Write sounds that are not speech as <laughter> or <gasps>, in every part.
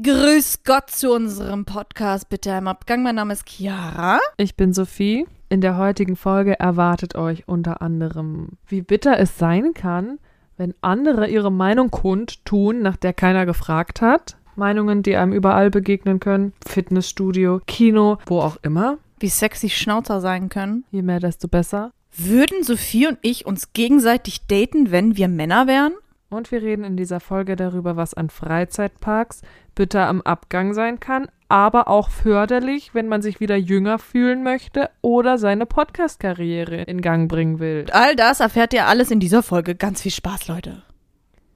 Grüß Gott zu unserem Podcast Bitte im Abgang. Mein Name ist Chiara. Ich bin Sophie. In der heutigen Folge erwartet euch unter anderem, wie bitter es sein kann, wenn andere ihre Meinung kundtun, nach der keiner gefragt hat. Meinungen, die einem überall begegnen können. Fitnessstudio, Kino, wo auch immer. Wie sexy Schnauzer sein können. Je mehr, desto besser. Würden Sophie und ich uns gegenseitig daten, wenn wir Männer wären? Und wir reden in dieser Folge darüber, was an Freizeitparks bitter am Abgang sein kann, aber auch förderlich, wenn man sich wieder jünger fühlen möchte oder seine Podcast-Karriere in Gang bringen will. All das erfährt ihr alles in dieser Folge. Ganz viel Spaß, Leute.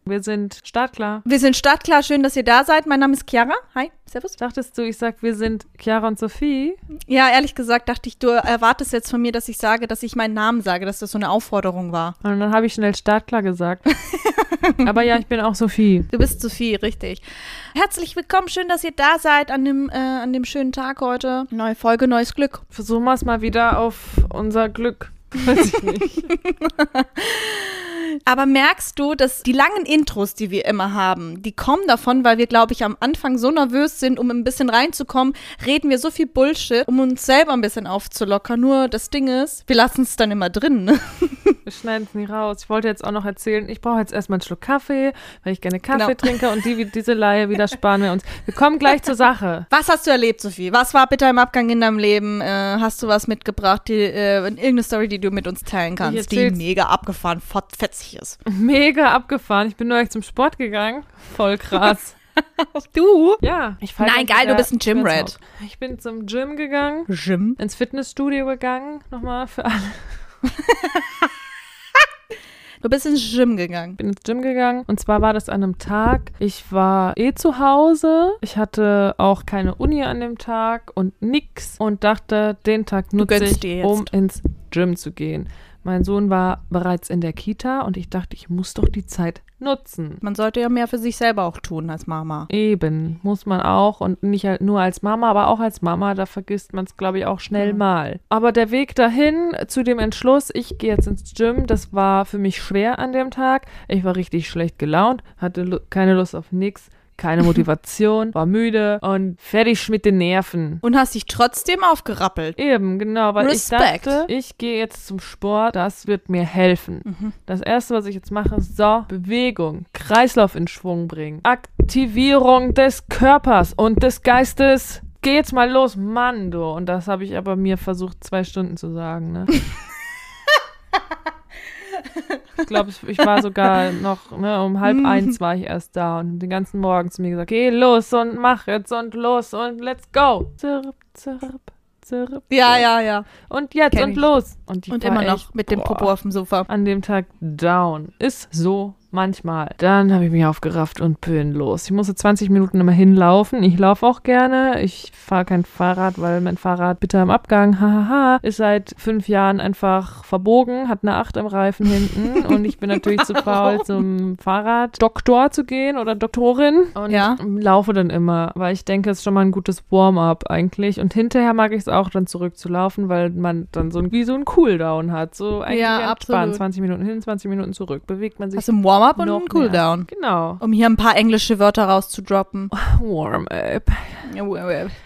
Wir sind startklar. Wir sind startklar. Schön, dass ihr da seid. Mein Name ist Chiara. Hi, servus. Dachtest du, ich sag, wir sind Chiara und Sophie? Ja, ehrlich gesagt dachte ich, du erwartest jetzt von mir, dass ich sage, dass ich meinen Namen sage, dass das so eine Aufforderung war. Und dann habe ich schnell startklar gesagt. <laughs> Aber ja, ich bin auch Sophie. Du bist Sophie, richtig. Herzlich willkommen. Schön, dass ihr da seid an dem, äh, an dem schönen Tag heute. Neue Folge, neues Glück. Versuchen wir es mal wieder auf unser Glück. <laughs> Weiß ich nicht. <laughs> Aber merkst du, dass die langen Intros, die wir immer haben, die kommen davon, weil wir, glaube ich, am Anfang so nervös sind, um ein bisschen reinzukommen, reden wir so viel Bullshit, um uns selber ein bisschen aufzulockern. Nur das Ding ist, wir lassen es dann immer drin. Ne? <laughs> Wir schneiden es nie raus. Ich wollte jetzt auch noch erzählen, ich brauche jetzt erstmal einen Schluck Kaffee, weil ich gerne Kaffee Genau. trinke und die, diese <laughs> Laie wieder sparen wir uns. Wir kommen gleich zur Sache. Was hast du erlebt, Sophie? Was war bitte im Abgang in deinem Leben? Äh, hast du was mitgebracht, die, äh, irgendeine Story, die du mit uns teilen kannst, die mega abgefahren, fett- fetzig ist? Mega abgefahren. Ich bin neulich zum Sport gegangen. Voll krass. <laughs> Du? Ja. Nein, geil, du bist ein Gym-Rat. ins Haus. Ich bin zum Gym gegangen, Jim. ins Fitnessstudio gegangen, nochmal für alle. <laughs> Du bist ins Gym gegangen. bin ins Gym gegangen und zwar war das an einem Tag. Ich war eh zu Hause. Ich hatte auch keine Uni an dem Tag und nix und dachte, den Tag nutze ich, um ins Gym zu gehen. Mein Sohn war bereits in der Kita und ich dachte, ich muss doch die Zeit nutzen. Man sollte ja mehr für sich selber auch tun als Mama. Eben, muss man auch und nicht halt nur als Mama, aber auch als Mama, da vergisst man es, glaube ich, auch schnell Ja. mal. Aber der Weg dahin zu dem Entschluss, ich gehe jetzt ins Gym, das war für mich schwer an dem Tag. Ich war richtig schlecht gelaunt, hatte keine Lust auf nix, keine <laughs> Motivation, war müde und fertig mit den Nerven. Und hast dich trotzdem aufgerappelt. Eben, genau, weil Respekt. ich dachte, ich gehe jetzt zum Sport, das wird mir helfen. Mhm. Das erste, was ich jetzt mache, ist so, Bewegung, Kreislauf in Schwung bringen, Aktivierung des Körpers und des Geistes. Geh jetzt mal los, Mann, du. Und das habe ich aber mir versucht, zwei Stunden zu sagen, ne? <laughs> Ich glaube, ich war sogar noch, ne, um halb eins war ich erst da und den ganzen Morgen zu mir gesagt, geh los und mach jetzt und los und let's go. Zirp, zirp, zirp. Ja, ja, ja. Und jetzt Kenn und ich. los. Und, Und immer noch echt, mit dem boah, Popo auf dem Sofa. An dem Tag down. Ist so manchmal. Dann habe ich mich aufgerafft und bin los. Ich musste 20 Minuten immer hinlaufen. Ich laufe auch gerne. Ich fahre kein Fahrrad, weil mein Fahrrad bitter im Abgang, hahaha, ist seit fünf Jahren einfach verbogen, hat eine Acht im Reifen hinten <laughs> und ich bin natürlich zu faul, zum Fahrraddoktor zu gehen oder Doktorin und Ja. laufe dann immer, weil ich denke, es ist schon mal ein gutes Warm-up eigentlich und hinterher mag ich es auch dann zurückzulaufen, weil man dann so ein, wie so ein Cooldown hat, so eigentlich Ja, entspannt, absolut. 20 Minuten hin, 20 Minuten zurück, bewegt man sich Hast du ein Warm-up und noch einen Cooldown? Genau. Um hier ein paar englische Wörter rauszudroppen. Warm-up.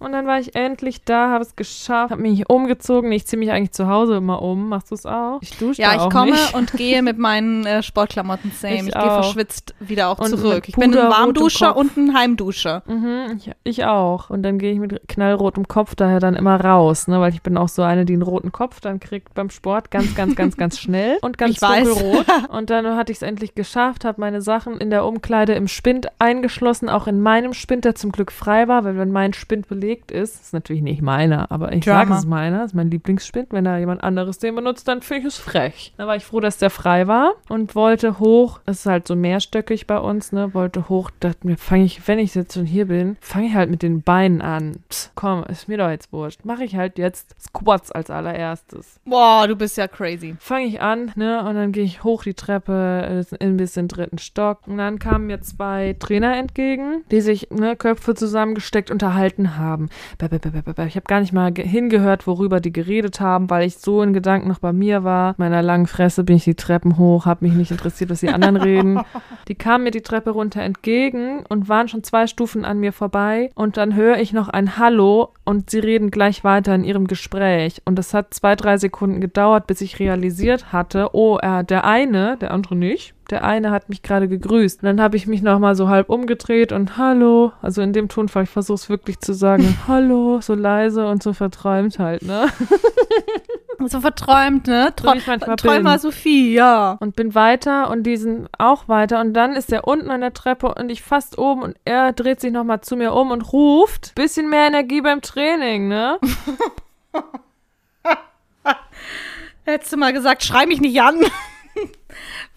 Und dann war ich endlich da, habe es geschafft, habe mich umgezogen. Ich ziehe mich eigentlich zu Hause immer um. Machst du es auch? Ich dusche Ja, ich auch komme nicht. und gehe mit meinen äh, Sportklamotten same. Ich Ich, gehe verschwitzt wieder auch Und zurück. Ich bin ein Warmduscher und ein Heimduscher. Mhm, ich, ich auch. Und dann gehe ich mit knallrotem Kopf daher dann immer raus, ne? Weil ich bin auch so eine, die einen roten Kopf dann kriegt beim Sport ganz, ganz, ganz, ganz <laughs> schnell und ganz dunkelrot. <laughs> Und dann hatte ich es endlich geschafft, habe meine Sachen in der Umkleide im Spind eingeschlossen, auch in meinem Spind, der zum Glück frei war, weil wenn mein Spind belegt ist, ist natürlich nicht meiner, aber ich sage, es ist meiner, ist mein Lieblingsspind. Wenn da jemand anderes den benutzt, dann finde ich es frech. Da war ich froh, dass der frei war und wollte hoch. Es ist halt so mehrstöckig bei uns, ne? Wollte hoch, dachte mir, fange ich, wenn ich jetzt schon hier bin, fange ich halt mit den Beinen an. Psst, komm, ist mir doch jetzt wurscht. Mache ich halt jetzt Squats als allererstes. Boah, du bist ja crazy. Fange ich an, ne? Und dann gehe ich hoch die Treppe, äh, in, bis in den dritten Stock. Und dann kamen mir zwei Trainer entgegen, die sich ne, Köpfe zusammengesteckt unterhalten haben. Ich habe gar nicht mal hingehört, worüber die geredet haben, weil ich so in Gedanken noch bei mir war. Meiner langen Fresse bin ich die Treppen hoch, habe mich nicht interessiert, was die anderen <laughs> reden. Die kamen mir die Treppe runter entgegen und waren schon zwei Stufen an mir vorbei. Und dann höre ich noch ein Hallo und sie reden gleich weiter in ihrem Gespräch. Und es hat zwei, drei Sekunden gedauert, bis ich realisiert hatte, oh, er, der eine, der andere nicht, der eine hat mich gerade gegrüßt. Und dann habe ich mich nochmal so halb umgedreht und Hallo, also in dem Tonfall, ich versuche es wirklich zu sagen, <laughs> Hallo, so leise und so verträumt halt, ne? <laughs> So verträumt, ne? So ich manchmal Träumer. Sophie, ja. Und bin weiter und die sind auch weiter. Und dann ist er unten an der Treppe und ich fast oben und er dreht sich nochmal zu mir um und ruft, bisschen mehr Energie beim Training, ne? <laughs> Hättest du mal gesagt, schrei mich nicht an.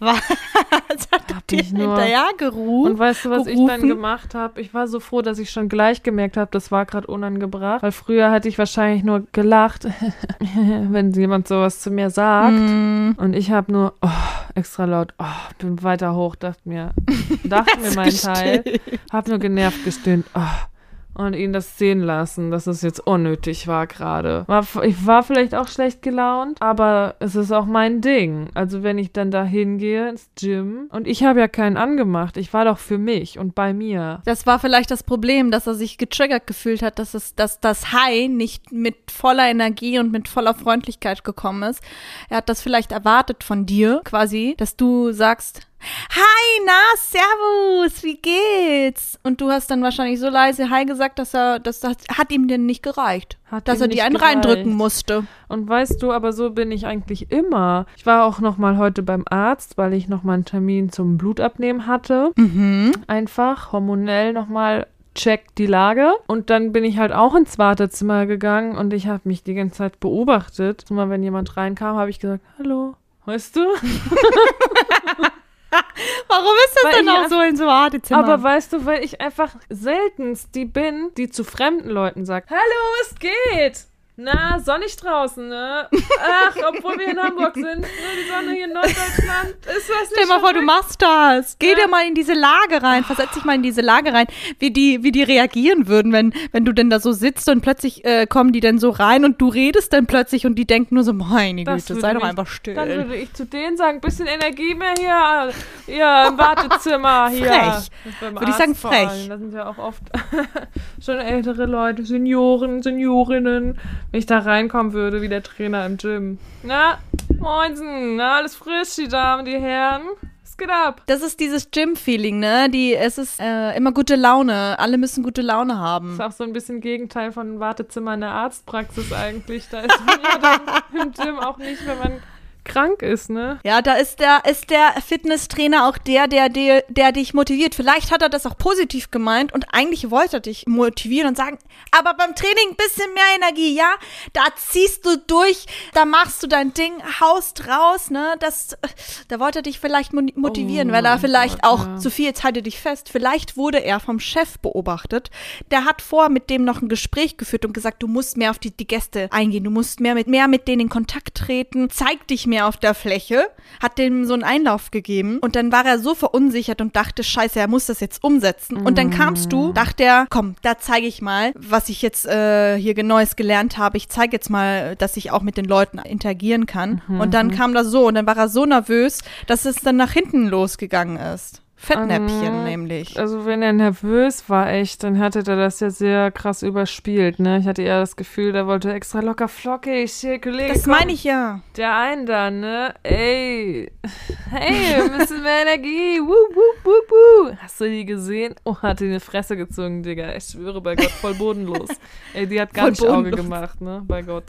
<laughs> Was hat Hab dir ich nur- hinterher gerufen? Und weißt du, was ich gerufen? dann gemacht habe? Ich war so froh, dass ich schon gleich gemerkt habe, das war gerade unangebracht. Weil früher hätte ich wahrscheinlich nur gelacht, <laughs> wenn jemand sowas zu mir sagt. Mm, Und ich habe nur oh, extra laut, oh, bin weiter hoch, dachte mir, dachte <laughs> mir mein Teil, gestillt. hab nur genervt gestöhnt, oh, und ihn das sehen lassen, dass es jetzt unnötig war gerade. Ich war vielleicht auch schlecht gelaunt, aber es ist auch mein Ding. Also wenn ich dann da hingehe ins Gym und ich habe ja keinen angemacht, ich war doch für mich und bei mir. Das war vielleicht das Problem, dass er sich getriggert gefühlt hat, dass es, dass das High nicht mit voller Energie und mit voller Freundlichkeit gekommen ist. Er hat das vielleicht erwartet von dir, quasi, dass du sagst, Hi, na, servus, wie geht's? Und du hast dann wahrscheinlich so leise Hi gesagt, dass er, das, das hat ihm denn nicht gereicht. Hat dass er dir nicht einen gereicht. reindrücken musste. Und weißt du, aber so bin ich eigentlich immer. Ich war auch noch mal heute beim Arzt, weil ich noch mal einen Termin zum Blutabnehmen hatte. Mhm. einfach hormonell nochmal check die Lage. Und dann bin ich halt auch ins Wartezimmer gegangen und ich habe mich die ganze Zeit beobachtet. Immer wenn jemand reinkam, habe ich gesagt, hallo. Weißt du? <laughs> <laughs> Warum ist das Weil denn auch so in so Wartezimmer? Aber weißt du, weil ich einfach seltenst die bin, die zu fremden Leuten sagt, hallo, es geht. Na, sonnig draußen, ne? Ach, obwohl wir in Hamburg sind, ne, die Sonne hier in Norddeutschland, ist das nicht Stell mal vor, du machst das. Geh Ja. dir mal in diese Lage rein. Versetz dich mal in diese Lage rein, wie die, wie die reagieren würden, wenn, wenn du denn da so sitzt und plötzlich äh, kommen die dann so rein und du redest dann plötzlich und die denken nur so, meine Das Güte, sei doch einfach still. Dann würde ich zu denen sagen, bisschen Energie mehr hier, hier im Wartezimmer <laughs> hier. Frech. Würde ich sagen, frech. Da sind ja auch oft <laughs> schon ältere Leute, Senioren, Seniorinnen. Wenn ich da reinkommen würde, wie der Trainer im Gym. Na, moinsen, na, alles frisch, die Damen, die Herren. Was geht ab? das ist dieses Gym-Feeling, ne? Die, es ist äh, immer gute Laune. Alle müssen gute Laune haben. Das ist auch so ein bisschen Gegenteil von Wartezimmer in der Arztpraxis eigentlich. Da ist man ja dann <laughs> im Gym auch nicht, wenn man krank ist, ne? Ja, da ist der, ist der Fitnesstrainer auch der, der, der, der dich motiviert. Vielleicht hat er das auch positiv gemeint und eigentlich wollte er dich motivieren und sagen, aber beim Training ein bisschen mehr Energie, ja? Da ziehst du durch, da machst du dein Ding, haust raus, ne? Das, da wollte er dich vielleicht mo- motivieren, Oh weil er mein vielleicht Gott, auch, ja. Sophie, jetzt halte dich fest, vielleicht wurde er vom Chef beobachtet. Der hat vor mit dem noch ein Gespräch geführt und gesagt, du musst mehr auf die, die Gäste eingehen, du musst mehr mit, mehr mit denen in Kontakt treten, zeig dich mehr auf der Fläche, hat dem so einen Einlauf gegeben und dann war er so verunsichert und dachte, scheiße, er muss das jetzt umsetzen. Und dann kamst du, dachte er, komm, da zeige ich mal, was ich jetzt äh, hier Neues gelernt habe. Ich zeige jetzt mal, dass ich auch mit den Leuten interagieren kann. Und dann kam das so und dann war er so nervös, dass es dann nach hinten losgegangen ist. Fettnäpfchen Mhm. nämlich. Also wenn er nervös war, echt, dann hatte er das ja sehr krass überspielt, ne? Ich hatte eher das Gefühl, der wollte extra locker flockig, hier, Kollege, Das meine ich ja. Der einen da, ne? Ey, hey, ein bisschen mehr Energie, wup, wup, wup, wup. Hast du die gesehen? Oh, hat die eine Fresse gezogen, Digga. Ich schwöre bei Gott, voll bodenlos. <laughs> Ey, die hat gar Voll nicht Auge bodenlos. gemacht, ne? Bei Gott.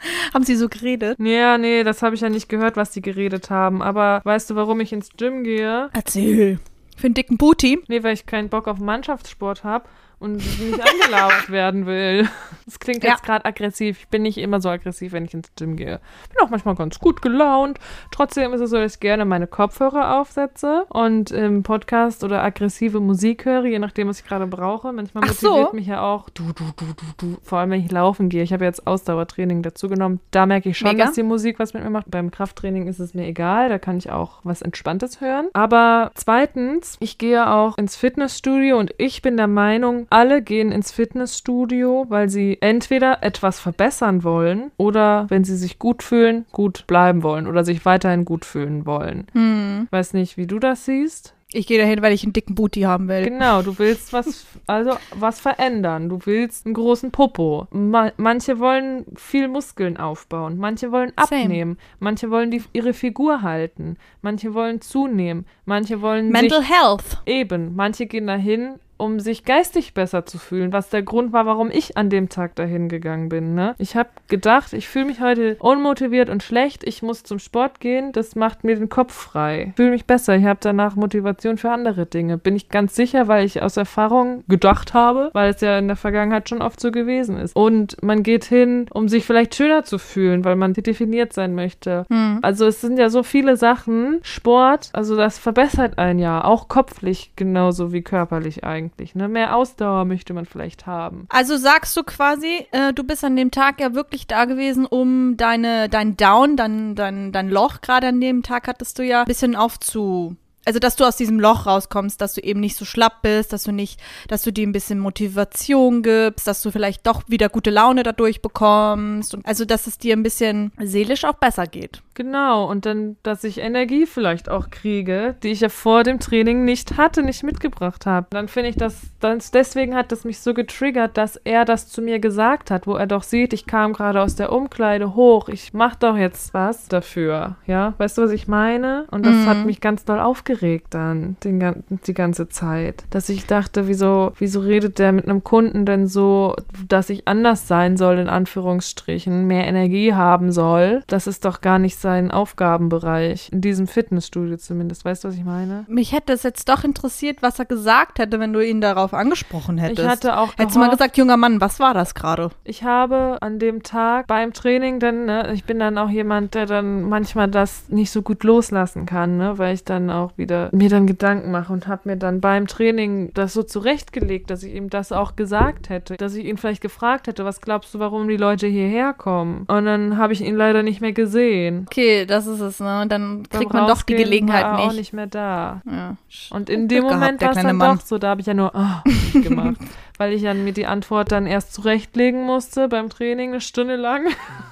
<laughs> Haben sie so geredet? Ja, nee, das habe ich ja nicht gehört, was die geredet haben. Aber weißt du, warum ich ins Gym gehe? Erzähl. Für einen dicken Booty. Nee, weil ich keinen Bock auf Mannschaftssport habe und nicht angelauert <laughs> werden will. Das klingt Ja. jetzt gerade aggressiv. Ich bin nicht immer so aggressiv, wenn ich ins Gym gehe. Bin auch manchmal ganz gut gelaunt. Trotzdem ist es so, dass ich gerne meine Kopfhörer aufsetze und im Podcast oder aggressive Musik höre, je nachdem, was ich gerade brauche. Manchmal Ach so. motiviert mich ja auch du, du, du, du, du. Vor allem, wenn ich laufen gehe. Ich habe jetzt Ausdauertraining dazu genommen. Da merke ich schon, Mega. dass die Musik was mit mir macht. Beim Krafttraining ist es mir egal. Da kann ich auch was Entspanntes hören. Aber zweitens, ich gehe auch ins Fitnessstudio und ich bin der Meinung, alle gehen ins Fitnessstudio, weil sie entweder etwas verbessern wollen oder wenn sie sich gut fühlen, gut bleiben wollen oder sich weiterhin gut fühlen wollen. Hm. Weiß nicht, wie du das siehst. Ich gehe dahin, weil ich einen dicken Booty haben will. Genau, du willst was, also was verändern. Du willst einen großen Popo. Ma manche wollen viel Muskeln aufbauen. Manche wollen Same. abnehmen. Manche wollen die, ihre Figur halten. Manche wollen zunehmen. Manche wollen Mental Health. eben. Manche gehen dahin, um sich geistig besser zu fühlen, was der Grund war, warum ich an dem Tag dahin gegangen bin. Ne? Ich habe gedacht, ich fühle mich heute unmotiviert und schlecht. Ich muss zum Sport gehen. Das macht mir den Kopf frei. Fühle mich besser. Ich habe danach Motivation für andere Dinge. Bin ich ganz sicher, weil ich aus Erfahrung gedacht habe, weil es ja in der Vergangenheit schon oft so gewesen ist. Und man geht hin, um sich vielleicht schöner zu fühlen, weil man definiert sein möchte. Hm. Also es sind ja so viele Sachen. Sport, also das verbessert einen ja, auch kopflich genauso wie körperlich eigentlich. Ne? Mehr Ausdauer möchte man vielleicht haben. Also sagst du quasi, äh, du bist an dem Tag ja wirklich da gewesen, um deine, dein Down, dein, dein, dein Loch gerade an dem Tag hattest du ja ein bisschen aufzu. Also, dass du aus diesem Loch rauskommst, dass du eben nicht so schlapp bist, dass du nicht, dass du dir ein bisschen Motivation gibst, dass du vielleicht doch wieder gute Laune dadurch bekommst. Und also, dass es dir ein bisschen seelisch auch besser geht. Genau, und dann, dass ich Energie vielleicht auch kriege, die ich ja vor dem Training nicht hatte, nicht mitgebracht habe. Dann finde ich das, dann, deswegen hat das mich so getriggert, dass er das zu mir gesagt hat, wo er doch sieht, ich kam gerade aus der Umkleide hoch, ich mach doch jetzt was dafür, ja? Weißt du, was ich meine? Und das hat mich ganz doll aufgeregt dann, den, die ganze Zeit. Dass ich dachte, wieso, wieso redet der mit einem Kunden denn so, dass ich anders sein soll, in Anführungsstrichen, mehr Energie haben soll? Das ist doch gar nicht sein Aufgabenbereich. In diesem Fitnessstudio zumindest. Weißt du, was ich meine? Mich hätte es jetzt doch interessiert, was er gesagt hätte, wenn du ihn darauf angesprochen hättest. Ich hatte auch Hättest du mal gesagt, junger Mann, was war das gerade? Ich habe an dem Tag beim Training dann, ne, ich bin dann auch jemand, der dann manchmal das nicht so gut loslassen kann, ne, weil ich dann auch wieder mir dann Gedanken mache und habe mir dann beim Training das so zurechtgelegt, dass ich ihm das auch gesagt hätte, dass ich ihn vielleicht gefragt hätte, was glaubst du, warum die Leute hierher kommen? Und dann habe ich ihn leider nicht mehr gesehen. Okay, das ist es, ne? Und dann kriegt man doch die Gelegenheit war er auch nicht. nicht mehr da. Ja. Und in dem gehabt, Moment der war es dann Mann. doch so, da habe ich ja nur oh, <laughs> gemacht, weil ich dann mir die Antwort dann erst zurechtlegen musste beim Training eine Stunde lang.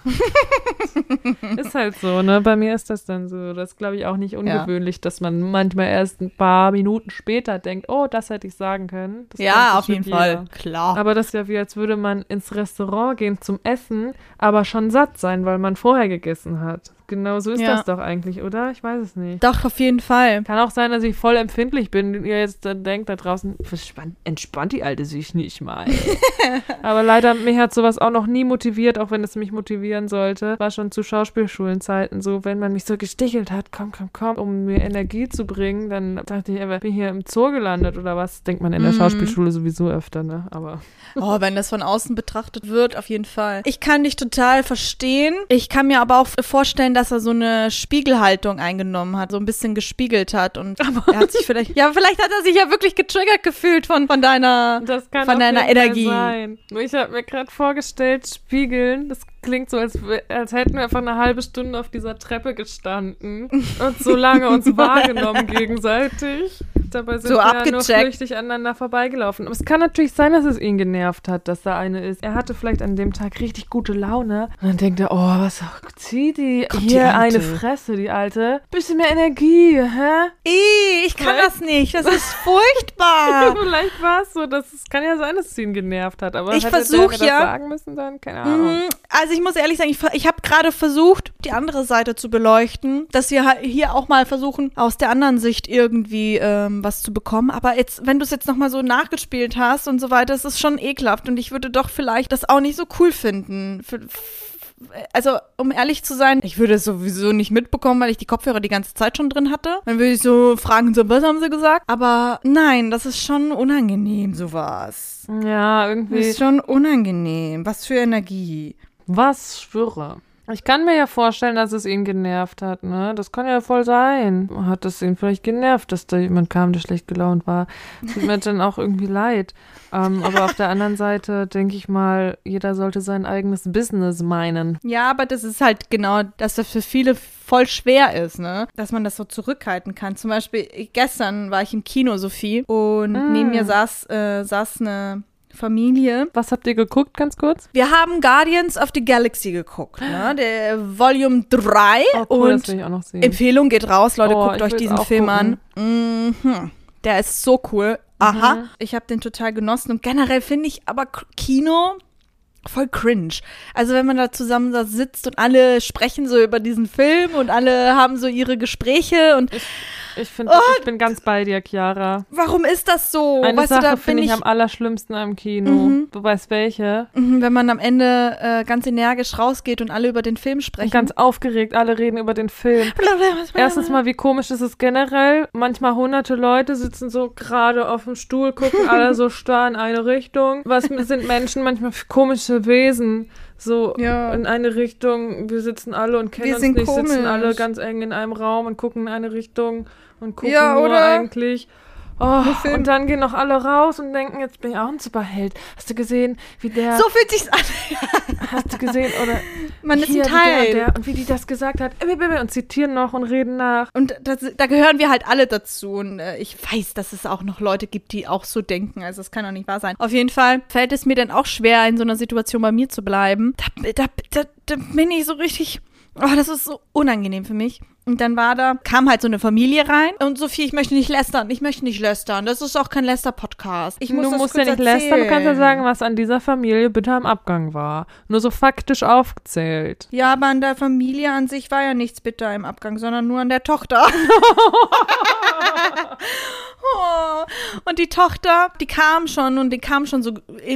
<laughs> ist halt so, ne? Bei mir ist das dann so. Das ist, glaube ich, auch nicht ungewöhnlich, dass man manchmal erst ein paar Minuten später denkt, oh, das hätte ich sagen können. Das Ja, auf jeden bestimmt Fall. jeder. Klar. Aber das ist ja wie, als würde man ins Restaurant gehen zum Essen, aber schon satt sein, weil man vorher gegessen hat. Genau so ist Ja. das doch eigentlich, oder? Ich weiß es nicht. Doch, auf jeden Fall. Kann auch sein, dass ich voll empfindlich bin und ihr jetzt dann denkt da draußen, verspannt, entspannt die Alte sich nicht mal. <laughs> Aber leider, mich hat sowas auch noch nie motiviert, auch wenn es mich motivieren sollte. War schon zu Schauspielschulenzeiten so, wenn man mich so gestichelt hat, komm, komm, komm, um mir Energie zu bringen, dann dachte ich, aber bin hier im Zoo gelandet oder was? Denkt man in der Mhm. Schauspielschule sowieso öfter, ne? Aber Oh, wenn das von außen betrachtet wird, auf jeden Fall. Ich kann dich total verstehen. Ich kann mir aber auch vorstellen, dass er so eine Spiegelhaltung eingenommen hat, so ein bisschen gespiegelt hat und er hat sich vielleicht, ja, vielleicht hat er sich ja wirklich getriggert gefühlt von, von deiner, Das kann von deiner Energie. sein. Nur ich habe mir gerade vorgestellt, spiegeln, das klingt so, als, als hätten wir einfach eine halbe Stunde auf dieser Treppe gestanden und so lange uns <laughs> wahrgenommen gegenseitig. Dabei sind So wir ja nur abgecheckt. flüchtig aneinander vorbeigelaufen. Aber es kann natürlich sein, dass es ihn genervt hat, dass da eine ist. Er hatte vielleicht an dem Tag richtig gute Laune. Und dann denkt er, oh, was zieht die Kommt die hier Alte. eine Fresse, die Alte. Bisschen mehr Energie, hä? Ih, ich kann Vielleicht- das nicht, das ist furchtbar. <laughs> Vielleicht war es so, dass es kann ja sein, dass es ihn genervt hat, aber Ich hätte versuch der mir ja- das sagen müssen dann, keine Ahnung. Mm, Also ich muss ehrlich sagen, ich, ich habe gerade versucht, die andere Seite zu beleuchten, dass wir hier auch mal versuchen, aus der anderen Sicht irgendwie ähm, was zu bekommen. Aber jetzt, wenn du es jetzt nochmal so nachgespielt hast und so weiter, es ist schon ekelhaft und ich würde doch vielleicht das auch nicht so cool finden. Für, also um ehrlich zu sein, ich würde es sowieso nicht mitbekommen, weil ich die Kopfhörer die ganze Zeit schon drin hatte. Dann würde ich so fragen, so, was haben sie gesagt? Aber nein, das ist schon unangenehm, sowas. Ja, Das irgendwie. ist schon unangenehm. Was für Energie. Was schwöre. Ich kann mir ja vorstellen, dass es ihn genervt hat, ne? Das kann ja voll sein. Hat es ihn vielleicht genervt, dass da jemand kam, der schlecht gelaunt war. Tut mir dann auch irgendwie leid. Ähm, aber auf der anderen Seite denke ich mal, jeder sollte sein eigenes Business meinen. Ja, aber das ist halt genau, dass das für viele voll schwer ist, ne? Dass man das so zurückhalten kann. Zum Beispiel, gestern war ich im Kino, Sophie, und Mm. neben mir saß, äh, saß eine Familie. Was habt ihr geguckt, ganz kurz? Wir haben Guardians of the Galaxy geguckt, ne? <gasps> Der Volume 3 Oh, cool, das und will ich auch noch sehen. Empfehlung geht raus, Leute, Oh, guckt euch diesen Film an. Mhm. Der ist so cool. Aha, Mhm. ich habe den total genossen und generell finde ich aber Kino voll cringe. Also wenn man da zusammen da sitzt und alle sprechen so über diesen Film und alle haben so ihre Gespräche und Ich finde, ich bin ganz bei dir, Chiara. warum ist das so? Eine weißt Sache finde ich ich, am allerschlimmsten am Kino. Mhm. Du weißt welche. Mhm, wenn man am Ende äh, ganz energisch rausgeht und alle über den Film sprechen. Und ganz aufgeregt, alle reden über den Film. Erstens mal, wie komisch ist es generell? Manchmal hunderte Leute sitzen so gerade auf dem Stuhl, gucken alle so starr in eine Richtung. Was sind Menschen manchmal für komische Wesen? So Ja. in eine Richtung, wir sitzen alle und kennen Wir uns nicht, sitzen komisch. alle ganz eng in einem Raum und gucken in eine Richtung und gucken Ja, nur oder? eigentlich. Oh, und dann gehen noch alle raus und denken, jetzt bin ich auch ein Superheld. Hast du gesehen, wie der, So fühlt sich's an. <laughs> hast du gesehen, oder Man ist hier, ein wie der, Teil. der, und wie die das gesagt hat, äh, äh, äh, und zitieren noch und reden nach. Und das, da gehören wir halt alle dazu. Und äh, ich weiß, dass es auch noch Leute gibt, die auch so denken. Also das kann doch nicht wahr sein. Auf jeden Fall fällt es mir dann auch schwer, in so einer Situation bei mir zu bleiben. Da, da, da, da bin ich so richtig. Oh, das ist so unangenehm für mich. Und dann war da, kam halt so eine Familie rein. Und Sophie, ich möchte nicht lästern. Ich möchte nicht lästern. Das ist auch kein Läster-Podcast. Ich muss du musst ja nicht lästern, du kannst ja erzählen. sagen, was an dieser Familie bitte am Abgang war. Nur so faktisch aufgezählt. Ja, aber an der Familie an sich war ja nichts bitter im Abgang, sondern nur an der Tochter. <laughs> <laughs> oh. Und die Tochter, die kam schon und die kam schon so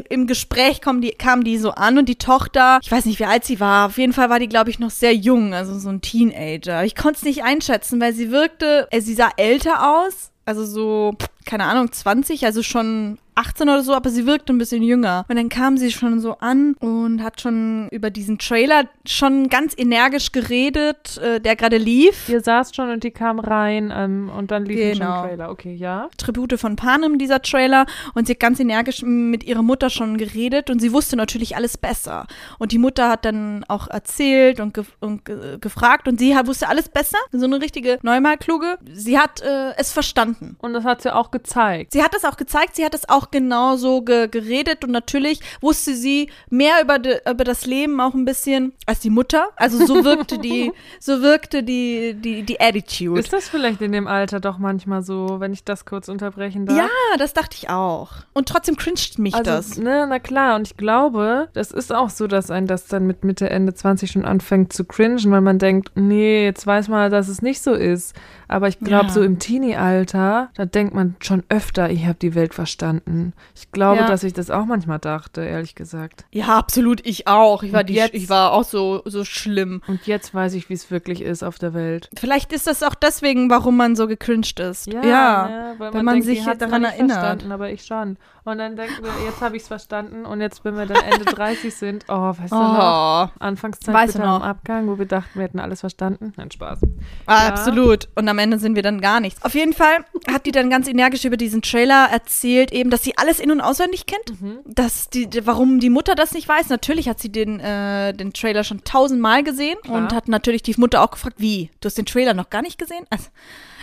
im Gespräch kam die, kam die so an und die Tochter, ich weiß nicht, wie alt sie war, auf jeden Fall war die, glaube ich, noch sehr jung, also so ein Teenager. Ich konnte es nicht einschätzen, weil sie wirkte, äh, sie sah älter aus, also so, keine Ahnung, 20, also schon 18 oder so, aber sie wirkte ein bisschen jünger. Und dann kam sie schon so an und hat schon über diesen Trailer schon ganz energisch geredet, äh, der gerade lief. Ihr saßt schon und die kam rein ähm, und dann lief schon Genau. ein Trailer. Okay, ja. Tribute von Panem, dieser Trailer. Und sie hat ganz energisch mit ihrer Mutter schon geredet und sie wusste natürlich alles besser. Und die Mutter hat dann auch erzählt und, ge und ge gefragt und sie hat, wusste alles besser. So eine richtige Neumalkluge. Sie hat äh, es verstanden. Und das hat sie auch gezeigt. Sie hat es auch gezeigt, sie hat es auch genauso ge geredet und natürlich wusste sie mehr über, de, über das Leben auch ein bisschen als die Mutter. Also so wirkte die, <laughs> so wirkte die, die, die Attitude. Ist das vielleicht in dem Alter doch manchmal so, wenn ich das kurz unterbrechen darf? ja, das dachte ich auch. Und trotzdem cringed mich Also, das. ne, na klar, und ich glaube, das ist auch so, dass ein das dann mit Mitte, Ende 20 schon anfängt zu cringen, weil man denkt, nee, jetzt weiß man, dass es nicht so ist. Aber ich glaube, Ja. so im Teenie-Alter, da denkt man schon öfter, ich habe die Welt verstanden. Ich glaube, Ja. dass ich das auch manchmal dachte, ehrlich gesagt. Ja, absolut, ich auch. Ich war, die, jetzt- ich war auch so, so schlimm. Und jetzt weiß ich, wie es wirklich ist auf der Welt. Vielleicht ist das auch deswegen, warum man so gecringed ist. Ja. ne, weil wenn man denkt, sich daran noch erinnert. Aber ich schon. Und dann denken wir, jetzt habe ich es verstanden. Und jetzt, wenn wir dann Ende <laughs> 30 sind, oh, weißt du noch? Oh, Anfangszeit Weiß bitte noch. am Abgang, wo wir dachten, wir hätten alles verstanden. Nein, Spaß. Ah, Absolut. Und am Ende sind wir dann gar nichts. Auf jeden Fall hat die dann ganz energisch über diesen Trailer erzählt, eben, dass sie alles in- und auswendig kennt. Mhm. Dass die, die- warum die Mutter das nicht weiß. Natürlich hat sie den, äh, den Trailer schon tausendmal gesehen Klar. und hat natürlich die Mutter auch gefragt, wie? Du hast den Trailer noch gar nicht gesehen? Also,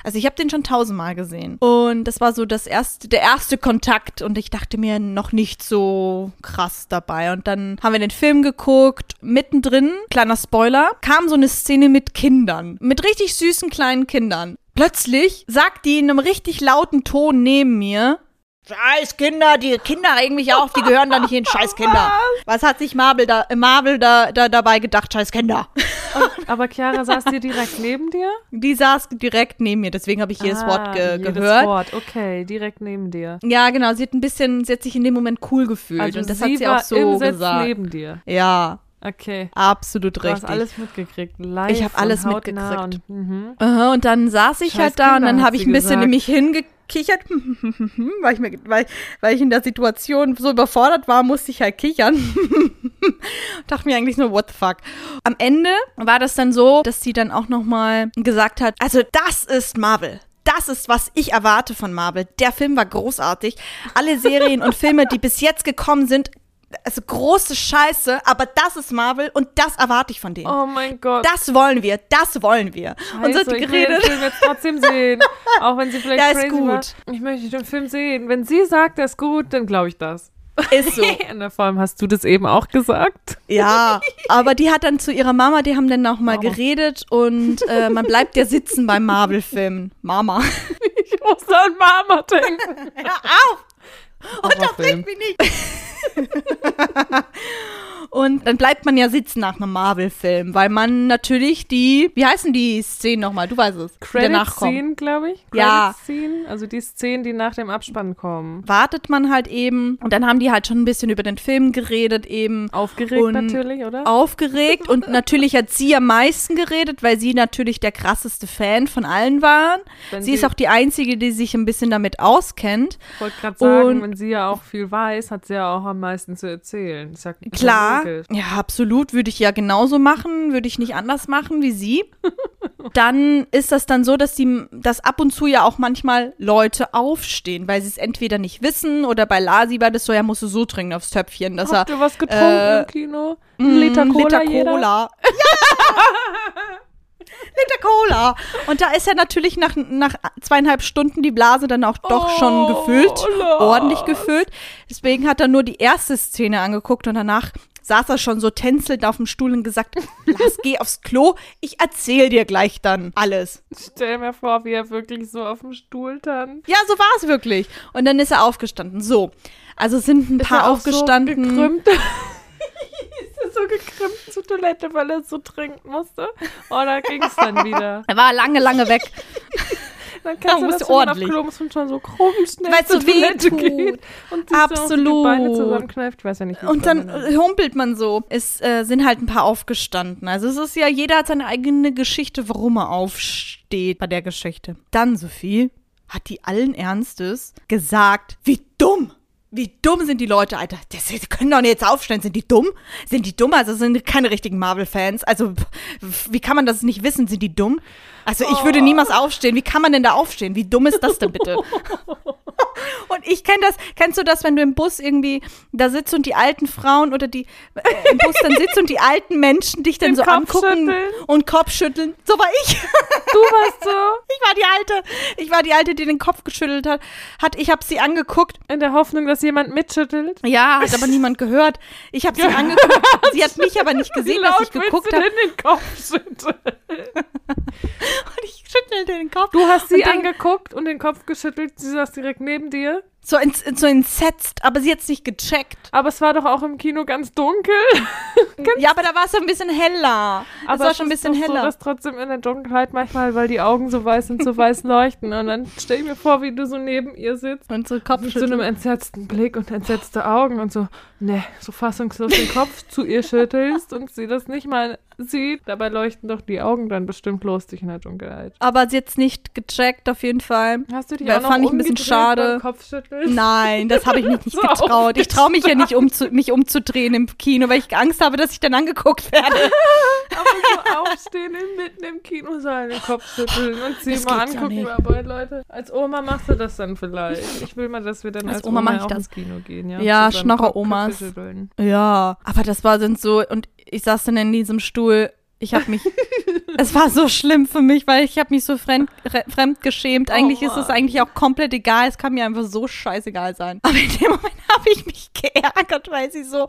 also ich habe den schon tausendmal gesehen. Und das war so das erste, der erste Kontakt. Und ich dachte mir noch nicht so krass dabei. Und dann haben wir den Film geguckt. Mittendrin, kleiner Spoiler, kam so eine Szene mit Kindern. Mit richtig süßen kleinen Kindern. Plötzlich sagt die in einem richtig lauten Ton neben mir, Scheiß Kinder, die Kinder regen mich auf, die gehören da nicht hin, scheiß Kinder. Was hat sich Marvel da, Marvel da, da dabei gedacht, scheiß Kinder? Aber Chiara saß dir direkt neben dir? Die saß direkt neben mir, deswegen habe ich jedes Ah, Wort ge jedes gehört. Wort, okay, direkt neben dir. Ja, genau, sie hat ein bisschen, sie hat sich in dem Moment cool gefühlt Also und das sie hat sie war auch so im Sitz gesagt. neben dir. Ja. Okay. Absolut Du richtig. hast alles mitgekriegt. Live Ich hab alles und mitgekriegt. Und, mhm. Und dann saß ich Scheiß halt da und Kinder, dann hat habe ich ein bisschen gesagt. in mich hingekichert, <laughs> weil ich, mir, weil, weil ich in der Situation so überfordert war, musste ich halt kichern. <laughs> Dachte mir eigentlich nur, what the fuck. Am Ende war das dann so, dass sie dann auch nochmal gesagt hat, also das ist Marvel. Das ist, was ich erwarte von Marvel. Der Film war großartig. Alle Serien und Filme, die bis jetzt gekommen sind, also große Scheiße, aber das ist Marvel und das erwarte ich von denen. Oh mein Gott. Das wollen wir, das wollen wir. und so hat Scheiße, die ich will den geredet. Film jetzt trotzdem sehen. <laughs> Auch wenn sie vielleicht ist crazy gut. war. Ich möchte den Film sehen. Wenn sie sagt, der ist gut, dann glaube ich das. Ist so. <laughs> Na, vor allem hast du das eben auch gesagt. Ja, aber die hat dann zu ihrer Mama, die haben dann noch mal Oh. geredet und äh, man bleibt ja sitzen beim Marvel-Film. Mama. <laughs> Ich muss an Mama denken. Hör auf! <laughs> Horrorfilm. mich nicht. <laughs> Und dann bleibt man ja sitzen nach einem Marvel-Film, weil man natürlich die, wie heißen die Szenen nochmal? Du weißt es. die Credit danach kommen. Scene, glaube ich. Ja. Credit Scene, also die Szenen, die nach dem Abspann kommen. Wartet man halt eben und dann haben die halt schon ein bisschen über den Film geredet eben. Aufgeregt Und natürlich, oder? aufgeregt und <laughs> natürlich hat sie am meisten geredet, weil sie natürlich der krasseste Fan von allen waren. Wenn Sie ist auch die einzige, die sich ein bisschen damit auskennt. Ich wollte gerade sagen, Und- wenn sie ja auch viel weiß, hat sie ja auch am meisten zu erzählen. Ja, ja Klar, logisch. ja, absolut, würde ich ja genauso machen, würde ich nicht anders machen wie sie. <laughs> dann ist das dann so, dass die, dass ab und zu ja auch manchmal Leute aufstehen, weil sie es entweder nicht wissen oder bei Lasi war das so, ja, musst du so trinken aufs Töpfchen, dass Habt er ihr was getrunken äh, im Kino? Mm, Ein Liter Cola Liter jeder? Cola. <laughs> Liter Cola. Und da ist ja natürlich nach, nach zweieinhalb Stunden die Blase dann auch doch Oh, schon gefüllt, Lars. ordentlich gefüllt. Deswegen hat er nur die erste Szene angeguckt und danach saß er schon so tänzelnd auf dem Stuhl und gesagt, Lars, geh aufs Klo, ich erzähl dir gleich dann alles. Stell mir vor, wie er wirklich so auf dem Stuhl tanzt. Ja, so war es wirklich. Und dann ist er aufgestanden. So, also sind ein Ist paar aufgestanden. So gekrümmt. So gekrümmt zur Toilette, weil er so trinken musste? Oh, da ging es dann <laughs> wieder. er war lange, lange weg. <laughs> Dann Ja, kannst du musst das, du wenn man auf ordentlich. Klo muss man schon so krumm schnell Weil's zur Toilette geht und so Absolut. die Beine zusammenkneift. Weiß ja nicht, Und dann humpelt man so. Es äh, sind halt ein paar aufgestanden. Also es ist ja, jeder hat seine eigene Geschichte, warum er aufsteht bei der Geschichte. Dann, Sophie, hat die allen Ernstes gesagt, wie dumm. Wie dumm sind die Leute, Alter. Das, die können doch nicht jetzt aufstehen. Sind die dumm? Sind die dumm? Also sind keine richtigen Marvel-Fans. Also, wie kann man das nicht wissen? Sind die dumm? Also, ich würde niemals aufstehen. Wie kann man denn da aufstehen? Wie dumm ist das denn bitte? <laughs> Und ich kenne das, kennst du das, wenn du im Bus irgendwie da sitzt und die alten Frauen oder die äh, im Bus dann sitzt und die alten Menschen dich dann Den so Kopf angucken schütteln. und Kopf schütteln? So war ich. <laughs> Du warst so Ich war die alte. Ich war die alte, die den Kopf geschüttelt hat. hat ich habe sie angeguckt. in der Hoffnung, dass jemand mitschüttelt. Ja, hat aber niemand gehört. Ich habe sie <laughs> angeguckt. Sie hat mich aber nicht gesehen, dass ich geguckt habe. den Kopf schütteln? <laughs> Und ich schüttelte den Kopf. Du hast sie angeguckt und den Kopf geschüttelt. Sie saß direkt neben dir. So, ents, so entsetzt, aber sie hat es nicht gecheckt. Aber es war doch auch im Kino ganz dunkel. <laughs> Ja, aber da war es so ein bisschen heller. es Aber war es schon ein ist bisschen doch heller. So, dass trotzdem in der Dunkelheit manchmal, weil die Augen so weiß sind, so weiß <laughs> leuchten. Und dann stell ich mir vor, wie du so neben ihr sitzt. und so Mit so einem Kopfschütteln. entsetzten Blick und entsetzte Augen und so, ne, so fassungslos den Kopf <laughs> zu ihr schüttelst und sie das nicht mal sieht. Dabei leuchten doch die Augen dann bestimmt lustig in der Dunkelheit. aber sie hat es nicht gecheckt, auf jeden Fall. Hast du dich Ja, auch noch fand ich ein bisschen schade. beim Kopfschütteln? Nein, das habe ich mich nicht <laughs> So getraut. Ich traue mich ja nicht, umzu, mich umzudrehen im Kino, weil ich Angst habe, dass ich dann angeguckt <laughs> werde. Aber so aufstehen mitten im Kinosaal den Kopf schütteln und sie Das mal angucken. Aber Leute, als Oma machst du das dann vielleicht. Ich will mal, dass wir dann Als als, Oma Oma, auch ins Kino gehen. Ja, Ja, Schnorrer-Omas. Ja, aber das war dann so, und ich saß dann in diesem Stuhl. Ich habe mich, es war so schlimm für mich, weil ich habe mich so fremd, re- fremd geschämt. Eigentlich ist es Mann. eigentlich auch komplett egal. Es kann mir einfach so scheißegal sein. Aber in dem Moment habe ich mich geärgert, weil sie so,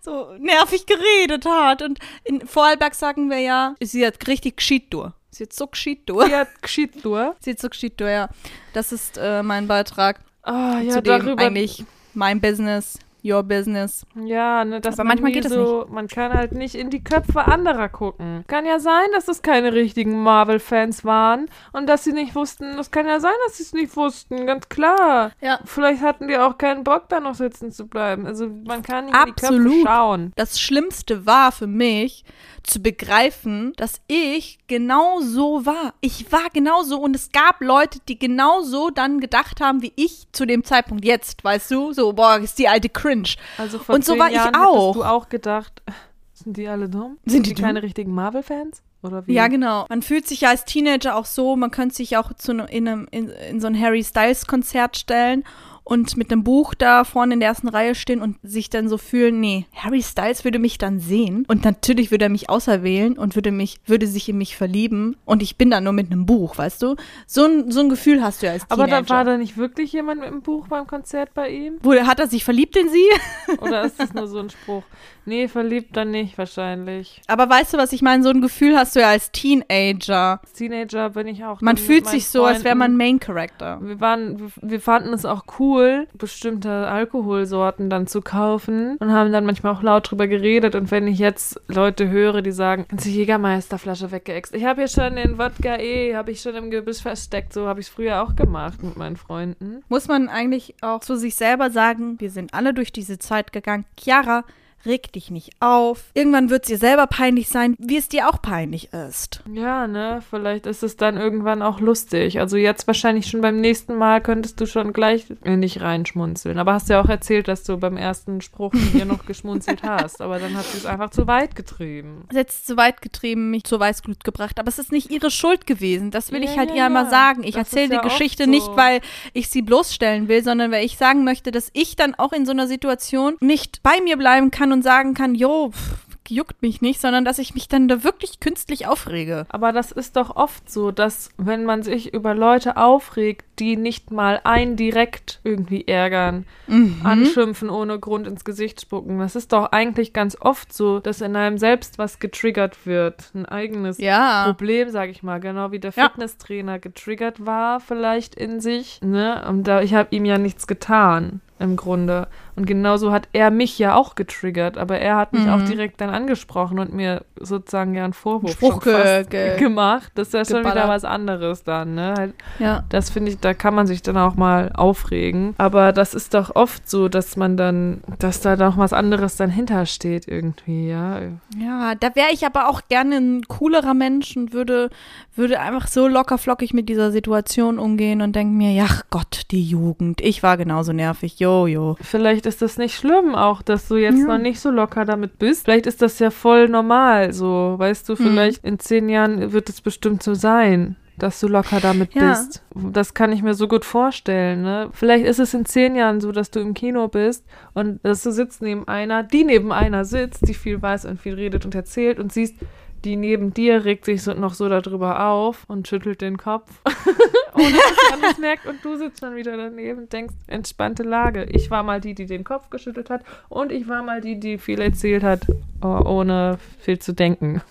so nervig geredet hat. Und in Vorarlberg sagen wir ja, sie hat richtig geschieht durch. Sie hat so geschieht durch. Sie hat geschieht durch. <laughs> Sie hat so geschieht durch, ja. Das ist äh, mein Beitrag Ah, ja, zu dem darüber. eigentlich mein Business. Your business. Ja, ne, dass Aber man manchmal geht es so, man kann halt nicht in die Köpfe anderer gucken. Kann ja sein, dass es keine richtigen Marvel-Fans waren und dass sie nicht wussten, das kann ja sein, dass sie es nicht wussten, ganz klar. Ja. Vielleicht hatten die auch keinen Bock, da noch sitzen zu bleiben. Also man kann nicht in die Köpfe Absolut. schauen. Das Schlimmste war für mich zu begreifen, dass ich genau so war. Ich war genau so und es gab Leute, die genau so dann gedacht haben, wie ich zu dem Zeitpunkt jetzt, weißt du? So, boah, ist die alte Cringe. Also vor Und so war ich Jahren auch. hättest du auch gedacht, <laughs> sind die alle dumm? Sind die dumm? keine richtigen Marvel-Fans? Oder wie? Ja, genau. Man fühlt sich ja als Teenager auch so, man könnte sich auch zu ne, in, einem, in, in so ein Harry Styles Konzert stellen und mit einem Buch da vorne in der ersten Reihe stehen und sich dann so fühlen, nee, Harry Styles würde mich dann sehen und natürlich würde er mich auserwählen und würde mich, würde sich in mich verlieben und ich bin da nur mit einem Buch, weißt du? So ein, so ein Gefühl hast du ja als Aber Teenager. da war da nicht wirklich jemand mit dem Buch beim Konzert bei ihm? Wo, hat er sich verliebt in sie? <laughs> Oder ist das nur so ein Spruch? Nee, verliebt dann nicht wahrscheinlich. Aber weißt du, was ich meine? So ein Gefühl hast du ja als Teenager. Als Teenager bin ich auch. Man fühlt sich so, als wäre man Freunden- Main Character. Wir, waren, wir- wir fanden es auch cool, bestimmte Alkoholsorten dann zu kaufen und haben dann manchmal auch laut drüber geredet. Und wenn ich jetzt Leute höre, die sagen, ganze Jägermeisterflasche weggeext. Ich habe hier schon den Wodka E, habe ich schon im Gebüsch versteckt. So habe ich es früher auch gemacht mit meinen Freunden. muss man eigentlich auch zu sich selber sagen, wir sind alle durch diese Zeit gegangen. Chiara, reg dich nicht auf. Irgendwann wird es dir selber peinlich sein, wie es dir auch peinlich ist. Ja, ne, vielleicht ist es dann irgendwann auch lustig. Also jetzt wahrscheinlich schon beim nächsten Mal könntest du schon gleich in dich reinschmunzeln. Aber hast ja auch erzählt, dass du beim ersten Spruch mit ihr noch geschmunzelt <laughs> hast. Aber dann hat sie es einfach zu weit getrieben. Das ist jetzt zu weit getrieben, mich zur Weißglut gebracht, aber es ist nicht ihre Schuld gewesen. Das will Ja, ich halt ja, ihr mal ja. sagen. Ich erzähle ja die oft Geschichte so. nicht, weil ich sie bloßstellen will, sondern weil ich sagen möchte, dass ich dann auch in so einer Situation nicht bei mir bleiben kann und sagen kann, jo, pff, juckt mich nicht, sondern dass ich mich dann da wirklich künstlich aufrege. Aber das ist doch oft so, dass wenn man sich über Leute aufregt, die nicht mal einen direkt irgendwie ärgern, Mhm. anschimpfen, ohne Grund ins Gesicht spucken. Das ist doch eigentlich ganz oft so, dass in einem selbst was getriggert wird. Ein eigenes Ja. Problem, sag ich mal, genau wie der Ja. Fitnesstrainer getriggert war, vielleicht in sich. Ne? Und da, ich habe ihm ja nichts getan, im Grunde. Und genauso hat er mich ja auch getriggert, aber er hat mich Mhm. auch direkt dann angesprochen und mir sozusagen ja einen Vorwurf Spruch ge- ge- <laughs> gemacht. Das ist ja schon wieder was anderes dann, ne? Halt, Ja. das finde ich, da kann man sich dann auch mal aufregen. Aber das ist doch oft so, dass man dann, dass da noch was anderes dann hintersteht irgendwie, ja. Ja, da wäre ich aber auch gerne ein coolerer Mensch und würde, würde einfach so locker flockig mit dieser Situation umgehen und denke mir, ja Gott, die Jugend. Ich war genauso nervig. Jo, jo. Vielleicht ist das nicht schlimm auch, dass du jetzt Ja. noch nicht so locker damit bist. Vielleicht ist das ja voll normal, so, weißt du, vielleicht in zehn Jahren wird es bestimmt so sein. Dass du locker damit Ja. bist. Das kann ich mir so gut vorstellen. Ne? Vielleicht ist es in zehn Jahren so, dass du im Kino bist und dass du sitzt neben einer, die neben einer sitzt, die viel weiß und viel redet und erzählt und siehst, die neben dir regt sich so, noch so darüber auf und schüttelt den Kopf, <laughs> ohne dass man es merkt. Und du sitzt dann wieder daneben und denkst, entspannte Lage. Ich war mal die, die den Kopf geschüttelt hat und ich war mal die, die viel erzählt hat, oh, ohne viel zu denken. <laughs>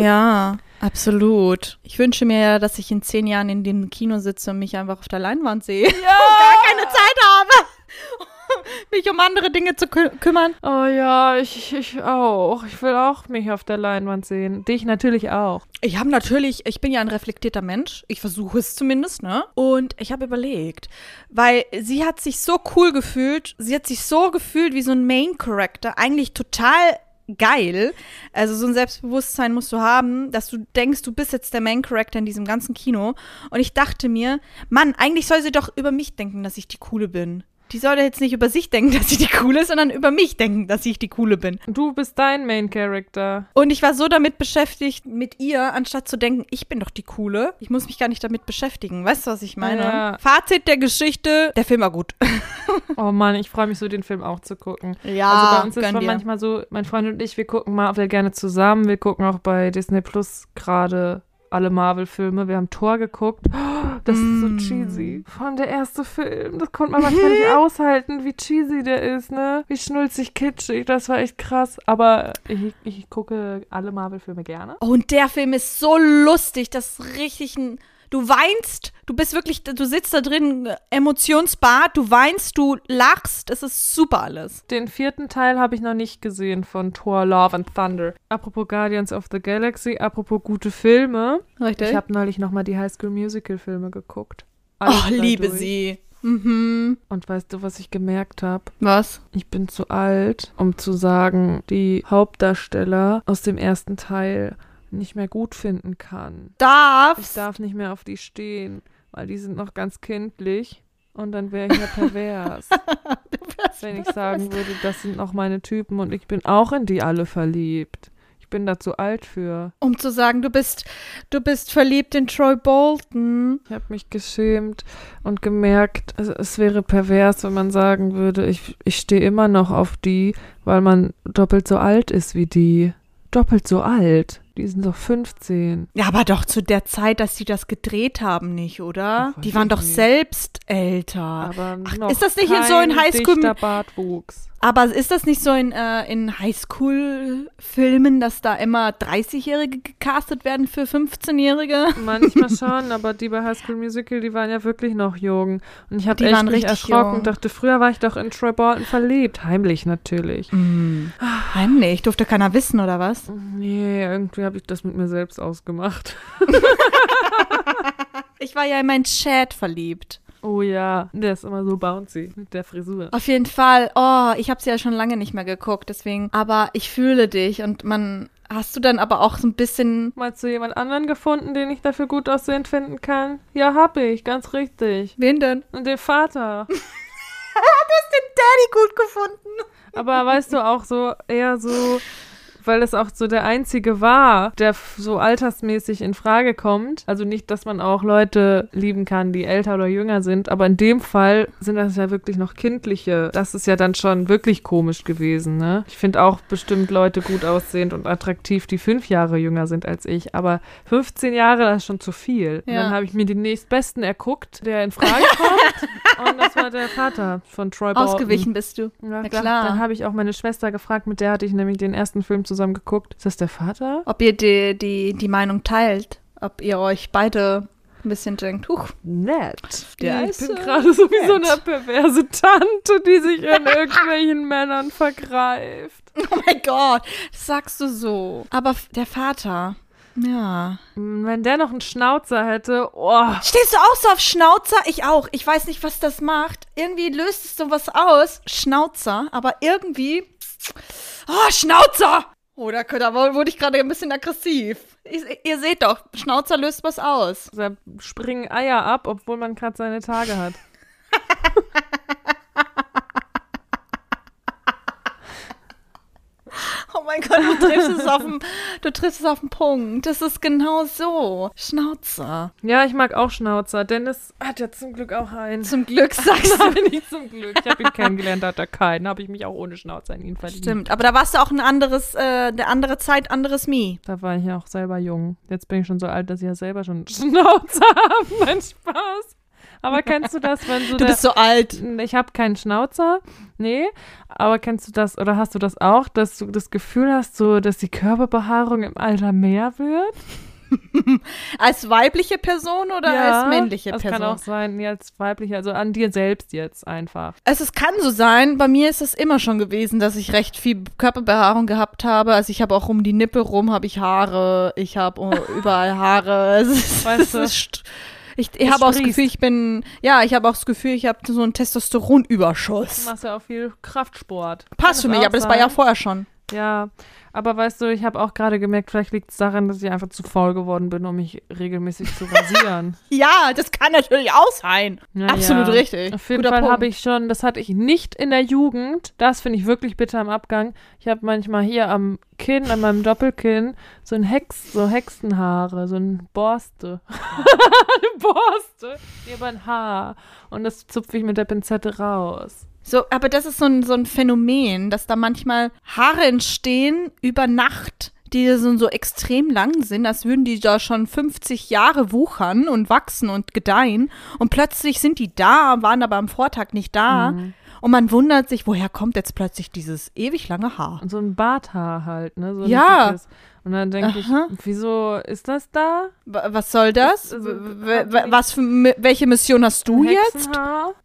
Ja, absolut. Ich wünsche mir ja, dass ich in zehn Jahren in dem Kino sitze und mich einfach auf der Leinwand sehe. Ja! <laughs> Gar keine Zeit habe, mich um andere Dinge zu kü kümmern. Oh ja, ich, ich auch. Ich will auch mich auf der Leinwand sehen. Dich natürlich auch. Ich habe natürlich, ich bin ja ein reflektierter Mensch. Ich versuche es zumindest, ne? Und ich habe überlegt, weil sie hat sich so cool gefühlt. Sie hat sich so gefühlt wie so ein Main Character. Eigentlich total geil. Also so ein Selbstbewusstsein musst du haben, dass du denkst, du bist jetzt der Main Character in diesem ganzen Kino. Und ich dachte mir, Mann, eigentlich soll sie doch über mich denken, dass ich die Coole bin. Die soll jetzt nicht über sich denken, <laughs> dass sie die Coole ist, sondern über mich denken, dass ich die Coole bin. Du bist dein Main Character. Und ich war so damit beschäftigt mit ihr, anstatt zu denken, ich bin doch die Coole. Ich muss mich gar nicht damit beschäftigen. Weißt du, was ich meine? Ja. Fazit der Geschichte, der Film war gut. <laughs> Oh Mann, ich freue mich so, den Film auch zu gucken. Ja, also bei uns ist schon dir. manchmal so, mein Freund und ich, wir gucken Marvel gerne zusammen. Wir gucken auch bei Disney Plus gerade alle Marvel-Filme. Wir haben Tor geguckt. Oh, das ist so Mm. cheesy. Allem der erste Film. Das konnte man manchmal nicht <laughs> aushalten, wie cheesy der ist, ne? Wie schnulzig kitschig. Das war echt krass. Aber ich, ich gucke alle Marvel-Filme gerne. Oh, und der Film ist so lustig. Das ist richtig ein Du weinst, du bist wirklich, du sitzt da drin, äh, Emotionsbad, du weinst, du lachst, es ist super alles. Den vierten Teil habe ich noch nicht gesehen von Thor Love and Thunder. Apropos Guardians of the Galaxy, apropos gute Filme. Richtig? Ich habe neulich nochmal die High School Musical Filme geguckt. oh, Alles liebe sie. Mhm. Und weißt du, was ich gemerkt habe? Was? Ich bin zu alt, um zu sagen, die Hauptdarsteller aus dem ersten Teil nicht mehr gut finden kann. Ich Darfst. darf nicht mehr auf die stehen, weil die sind noch ganz kindlich. Und dann wäre ich ja pervers, <laughs> wenn ich sagen würde, das sind noch meine Typen und ich bin auch in die alle verliebt. Ich bin da zu alt für. Um zu sagen, du bist, du bist verliebt in Troy Bolton. Ich habe mich geschämt und gemerkt, also es wäre pervers, wenn man sagen würde, ich, ich stehe immer noch auf die, weil man doppelt so alt ist wie die. Doppelt so alt. Die sind doch 15. Ja, aber doch zu der Zeit, dass sie das gedreht haben, nicht, oder? Weiß Die waren doch nicht. selbst älter. Aber Ach, ist das nicht in so in kein Highschool- Bartwuchs. Aber ist das nicht so in, äh, in Highschool-Filmen, dass da immer 30-Jährige gecastet werden für 15-Jährige? <laughs> Manchmal schon, aber die bei High School Musical, die waren ja wirklich noch jung. Und ich habe echt mich richtig erschrocken jung. und dachte, früher war ich doch in Troy Bolton verliebt. Heimlich natürlich. Mm. Heimlich, durfte keiner wissen, oder was? Nee, irgendwie habe ich das mit mir selbst ausgemacht. <laughs> <laughs> Ich war ja in meinen Chat verliebt. Oh ja, der ist immer so bouncy mit der Frisur. Auf jeden Fall. Oh, ich habe sie ja schon lange nicht mehr geguckt, deswegen. Aber ich fühle dich und man. Hast du dann aber auch so ein bisschen. Meinst du jemand anderen gefunden, den ich dafür gut aussehend finden kann? Ja, hab ich, ganz richtig. Wen denn? Und den Vater. <laughs> Den Daddy gut gefunden. Aber weißt du, auch so eher so, weil es auch so der einzige war, der so altersmäßig in Frage kommt. Also nicht, dass man auch Leute lieben kann, die älter oder jünger sind, aber in dem Fall sind das ja wirklich noch kindliche. Das ist ja dann schon wirklich komisch gewesen, ne? Ich finde auch bestimmt Leute gut aussehend und attraktiv, die fünf Jahre jünger sind als ich, aber 15 Jahre, das ist schon zu viel. Ja. dann habe ich mir den nächstbesten erguckt, der in Frage kommt. <laughs> und das war der Vater von Troy. Ausgewichen bist du. Ja, Na klar. klar. Dann habe ich auch meine Schwester gefragt, mit der hatte ich nämlich den ersten Film zusammen geguckt. Ist das der Vater? Ob ihr die, die, die Meinung teilt. Ob ihr euch beide ein bisschen denkt, huch, Nett. Der ich ist, bin gerade so wie so eine perverse Tante, die sich in irgendwelchen Männern vergreift. <laughs> oh mein Gott, das sagst du so. Aber der Vater, ja. Mm, Wenn der noch einen Schnauzer hätte, oh. Stehst du auch so auf Schnauzer? Ich auch. Ich weiß nicht, was das macht. Irgendwie löst es sowas aus. Schnauzer, aber irgendwie. Oh, Schnauzer! Oh, da, da wurde ich gerade ein bisschen aggressiv. Ich, ihr seht doch, Schnauzer löst was aus. Da springen Eier ab, obwohl man gerade seine Tage hat. <laughs> <laughs> Oh mein Gott, du triffst es auf den, <laughs> du triffst es auf den Punkt. Das ist genau so. Schnauzer. Ja, ich mag auch Schnauzer. Dennis hat ja zum Glück auch einen. Zum Glück <laughs> sagst du. Nicht zum Glück. Ich habe ihn kennengelernt, hat er keinen. Habe ich mich auch ohne Schnauzer in ihn verliebt. Stimmt, aber da warst du auch ein anderes, äh, eine andere Zeit, anderes Me. Da war ich ja auch selber jung. Jetzt bin ich schon so alt, dass ich ja selber schon Schnauzer habe. Mein Spaß. Aber kennst du das, wenn Du <laughs> der, bist so alt. ich habe keinen Schnauzer? Nee, aber kennst du das oder hast du das auch, dass du das Gefühl hast, so dass die Körperbehaarung im Alter mehr wird? <laughs> Als weibliche Person oder als männliche das Person? kann auch sein, nee, als weibliche, also an dir selbst jetzt einfach. Also es kann so sein, bei mir ist es immer schon gewesen, dass ich recht viel Körperbehaarung gehabt habe. Also ich habe auch um die Nippel rum habe ich Haare, ich habe überall Haare. <laughs> Es ist, Weißt es du? ist, ich ich habe auch das. Gefühl, ich bin, ja, ich habe auch das Gefühl, ich habe so einen Du Testosteronüberschuss. machst ja auch viel Kraftsport. Passt für mich, aber das war ja vorher schon. Ja, aber weißt du, ich habe auch gerade gemerkt, vielleicht liegt es daran, dass ich einfach zu faul geworden bin, um mich regelmäßig zu rasieren. <laughs> Ja, das kann natürlich auch sein. Ja, Absolut ja. richtig. Auf jeden Guter Fall habe ich schon, das hatte ich nicht in der Jugend. Das finde ich wirklich bitter am Abgang. Ich habe manchmal hier am Kinn, an meinem Doppelkinn, so ein Hex, so Hexenhaare, so ein Borste. <laughs> eine Borste. Nee, aber ein Haar. Und das zupfe ich mit der Pinzette raus. So, aber das ist so ein, so ein Phänomen, dass da manchmal Haare entstehen über Nacht, die so, so extrem lang sind, als würden die da schon 50 Jahre wuchern und wachsen und gedeihen. Und plötzlich sind die da, waren aber am Vortag nicht da. Und man wundert sich, woher kommt jetzt plötzlich dieses ewig lange Haar? Und so ein Barthaar halt, ne? So Ja. Und dann denke ich, wieso ist das da? Wa- Was soll das? Also, Was für, welche Mission hast du jetzt?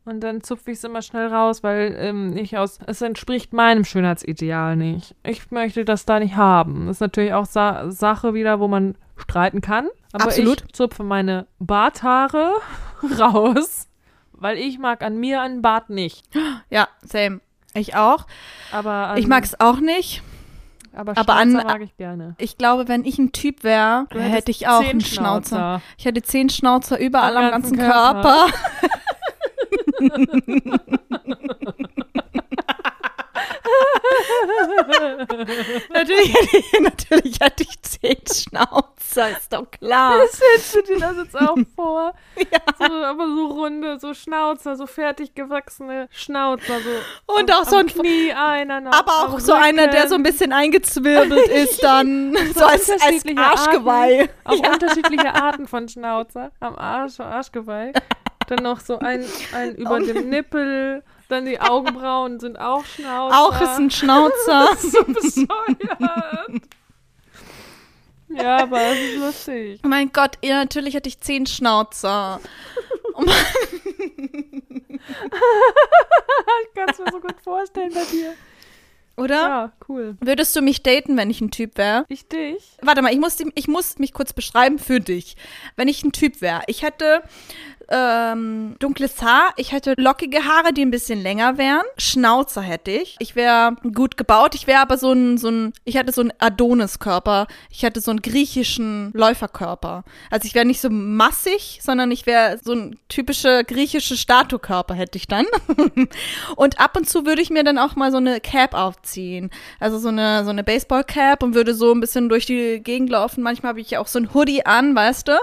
Und dann zupfe ich es immer schnell raus, weil ähm, ich aus, es entspricht meinem Schönheitsideal nicht. Ich möchte das da nicht haben. Das ist natürlich auch Sa Sache wieder, wo man streiten kann. Aber Absolut. ich zupfe meine Barthaare <laughs> raus, weil ich mag an mir einen Bart nicht. Ja, same. Ich auch. Aber an, Ich mag es auch nicht. aber, aber an- mag ich gerne. Ich glaube, wenn ich ein Typ wäre, hätte ich auch einen Schnauzer. Schnauzer. Ich hätte zehn Schnauzer überall Am ganzen ganzen Körper. <laughs> <laughs> <laughs> natürlich, hätte ich, natürlich hätte ich zehn Schnauzer, ist doch klar. Stellst du dir das jetzt auch <laughs> vor? So, aber so runde, so Schnauzer, so fertig gewachsene Schnauzer. So Und am, auch so ein Knie einer noch. Aber auch so einer, der so ein bisschen eingezwirbelt <laughs> ist, dann so als, als unterschiedliche Arschgeweih. Arten, auch unterschiedliche Arten von Schnauzer. Am Arsch, Arschgeweih. Dann noch so ein, ein über dem Nippel. Dann die Augenbrauen sind auch Schnauzer. Auch ist ein Schnauzer. <laughs> so bescheuert. ja, aber es ist lustig. Oh mein Gott, ja, natürlich hätte ich zehn Schnauzer. Ich kann es mir so gut vorstellen bei dir. Oder? Ja, cool. Würdest du mich daten, wenn ich ein Typ wäre? Ich dich? Warte mal, ich muss, ich muss mich kurz beschreiben für dich. Wenn ich ein Typ wäre, ich hätte ähm, dunkles Haar, ich hätte lockige Haare, die ein bisschen länger wären, Schnauzer hätte ich. Ich wäre gut gebaut, ich wäre aber so ein, so ein, ich hätte so einen Adonis-Körper, ich hätte so einen griechischen Läuferkörper. Also ich wäre nicht so massig, sondern ich wäre so ein typischer griechischer Statuekörper hätte ich dann. <laughs> und ab und zu würde ich mir dann auch mal so eine Cap aufziehen. Also so eine, so eine Baseball-Cap und würde so ein bisschen durch die Gegend laufen. Manchmal habe ich auch so ein Hoodie an, weißt du?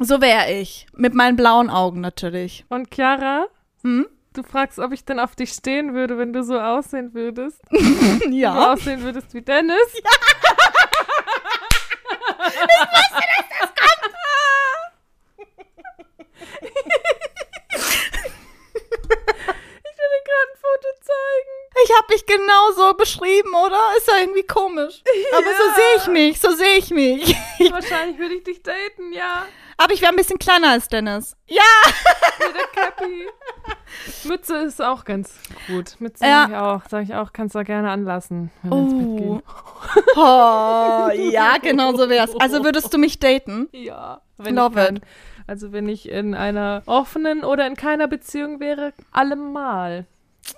So wäre ich. Mit meinen blauen Augen natürlich. Und Chiara? Hm? Du fragst, ob ich denn auf dich stehen würde, wenn du so aussehen würdest. <laughs> Ja. aussehen würdest wie Dennis. <laughs> Ich will dir gerade ein Foto zeigen. Ich habe mich genau so beschrieben, oder? Ist ja irgendwie komisch. Aber so sehe ich mich, so sehe ich mich. Wahrscheinlich würde ich dich daten, ja. Aber ich wäre ein bisschen kleiner als Dennis. Ja. Mit der Cappy. Mütze ist auch ganz gut. Mütze Ja. sag ich auch. Sag ich auch, kannst du gerne anlassen, wenn wir ins Bett gehen. <laughs> Oh, ja, genau so wär's. Also würdest du mich daten? Ja. Wenn Love kann. it. Also wenn ich in einer offenen oder in keiner Beziehung wäre, allemal.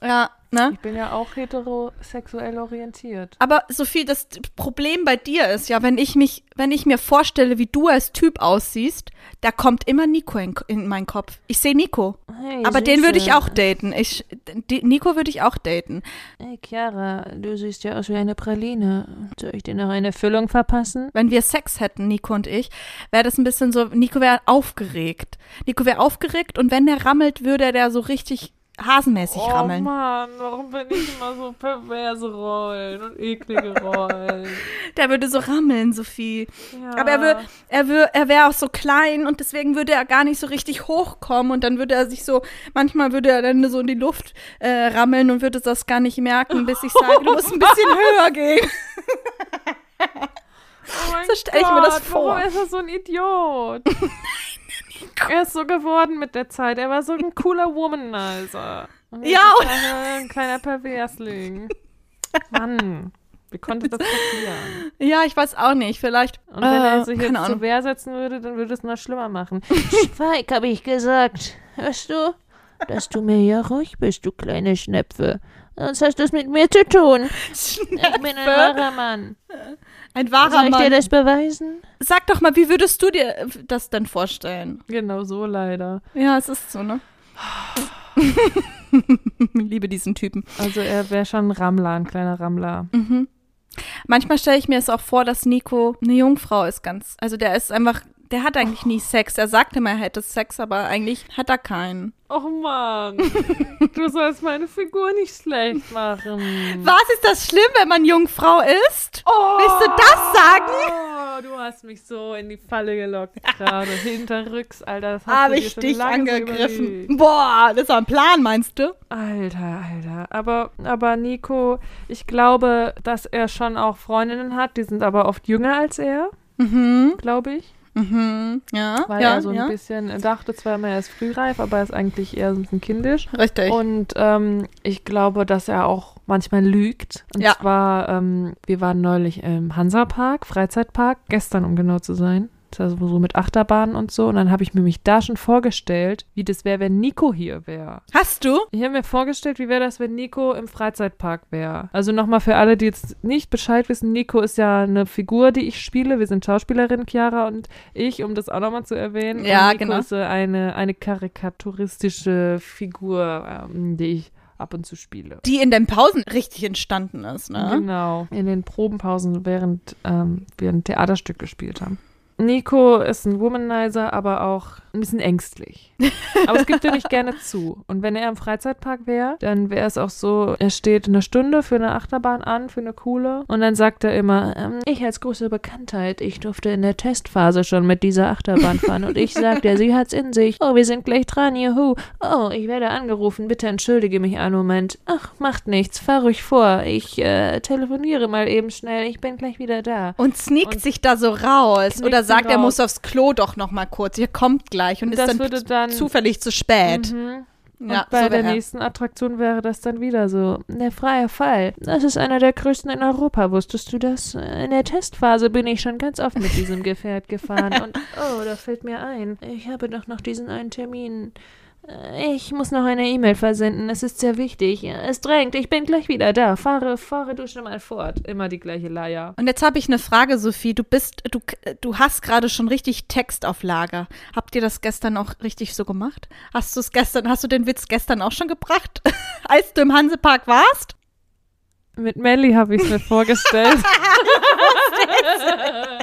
Ja, ne? Ich bin ja auch heterosexuell orientiert. Aber Sophie, das Problem bei dir ist ja, wenn ich mich, wenn ich mir vorstelle, wie du als Typ aussiehst, da kommt immer Nico in, in meinen Kopf. Ich sehe Nico. Hey, Aber den würde ich Süße. auch daten. Ich, die, Nico würde ich auch daten. Hey, Chiara, du siehst ja aus wie eine Praline. Soll ich dir noch eine Füllung verpassen? Wenn wir Sex hätten, Nico und ich, wäre das ein bisschen so, Nico wäre aufgeregt. Nico wäre aufgeregt und wenn der rammelt, würde der so richtig hasenmäßig oh rammeln. Mann, warum bin ich immer so perverse Rollen und eklige Rollen? <laughs> Der würde so rammeln, Sophie. Ja. Aber er, wür, er, wür, er wäre auch so klein und deswegen würde er gar nicht so richtig hochkommen und dann würde er sich so, manchmal würde er dann so in die Luft äh, rammeln und würde das gar nicht merken, bis ich sage, du musst ein bisschen <laughs> höher gehen. Oh mein So stell ich mir das vor. Warum ist er so ein Idiot? <laughs> <laughs> er ist so geworden mit der Zeit. Er war so ein cooler Womanizer. Und jetzt Ja, und- er ein kleiner Perversling. Mann, wie konnte das passieren? Ja, ich weiß auch nicht, vielleicht. Und wenn er äh, sich keine jetzt Ahnung. Wehr setzen würde, dann würde es noch schlimmer machen. <laughs> Schweig, habe ich gesagt. Hörst du? Dass du mir ja ruhig bist, du kleine Schnepfe. Sonst hast du es mit mir zu tun. Ich bin ein wahrer Mann. Ein Soll wahrer ich dir Mann. das beweisen? Sag doch mal, wie würdest du dir das denn vorstellen? Genau so leider. Ja, es ist so, ne? <laughs> Liebe diesen Typen. Also er wäre schon ein Rammler, ein kleiner Rammler. Mhm. Manchmal stelle ich mir es auch vor, dass Nico eine Jungfrau ist, ganz. Also der ist einfach, der hat eigentlich nie Sex. Er sagt immer, er hätte Sex, aber eigentlich hat er keinen. Oh Mann, du sollst meine Figur nicht schlecht machen. Was ist das schlimm, wenn man Jungfrau ist? Oh, Willst du das sagen? Oh, du hast mich so in die Falle gelockt <laughs> gerade. Hinterrücks, Alter. Das Habe ich dich angegriffen. überlegt. Boah, das war ein Plan, meinst du? Alter, Alter. Aber, aber Nico, ich glaube, dass er schon auch Freundinnen hat. Die sind aber oft jünger als er, Mhm. glaube ich. Mhm. Ja. Weil ja, er so ein ja. bisschen dachte zwar immer, er ist frühreif, aber er ist eigentlich eher so ein bisschen kindisch. Richtig. Und ähm, ich glaube, dass er auch manchmal lügt. Und Ja. zwar, ähm, wir waren neulich im Hansapark, Freizeitpark, gestern um genau zu sein. Also so mit Achterbahnen und so. Und dann habe ich mir mich da schon vorgestellt, wie das wäre, wenn Nico hier wäre. Hast du? Ich habe mir vorgestellt, wie wäre das, wenn Nico im Freizeitpark wäre. Also nochmal für alle, die jetzt nicht Bescheid wissen, Nico ist ja eine Figur, die ich spiele. Wir sind Schauspielerin, Chiara und ich, um das auch nochmal zu erwähnen. Ja, Nico genau. ist eine, eine karikaturistische Figur, ähm, die ich ab und zu spiele. Die in den Pausen richtig entstanden ist, ne? Genau. In den Probenpausen, während ähm, wir ein Theaterstück gespielt haben. Nico ist ein Womanizer, aber auch ein bisschen ängstlich. Aber es gibt er nicht gerne zu. Und wenn er im Freizeitpark wäre, dann wäre es auch so, er steht eine Stunde für eine Achterbahn an, für eine coole. Und dann sagt er immer, ähm, ich als große Bekanntheit, ich durfte in der Testphase schon mit dieser Achterbahn fahren. Und ich sagte, sie hat's in sich. Oh, wir sind gleich dran, juhu. Oh, ich werde angerufen, bitte entschuldige mich einen Moment. Ach, macht nichts, fahr ruhig vor. Ich äh, telefoniere mal eben schnell, ich bin gleich wieder da. Und sneakt Und sich da so raus. Oder sagt, so er raus. muss aufs Klo doch noch mal kurz. Ihr kommt gleich und Und ist das dann, dann- zufällig zu spät. Mhm. Ja, und bei so der er. nächsten Attraktion wäre das dann wieder so. Der freie Fall. Das ist einer der größten in Europa. Wusstest du das? In der Testphase bin ich schon ganz oft mit diesem Gefährt gefahren. <laughs> Und oh, da fällt mir ein. Ich habe doch noch diesen einen Termin. Äh, Ich muss noch eine E-Mail versenden. Es ist sehr wichtig. Es drängt. Ich bin gleich wieder da. Fahre, fahre du schon mal fort. Immer die gleiche Leier. Und jetzt habe ich eine Frage, Sophie. Du bist, du, du hast gerade schon richtig Text auf Lager. Habt ihr das gestern auch richtig so gemacht? Hast du es gestern, hast du den Witz gestern auch schon gebracht, <laughs> als du im Hansepark warst? Mit Melly habe ich es mir vorgestellt. <laughs> <laughs>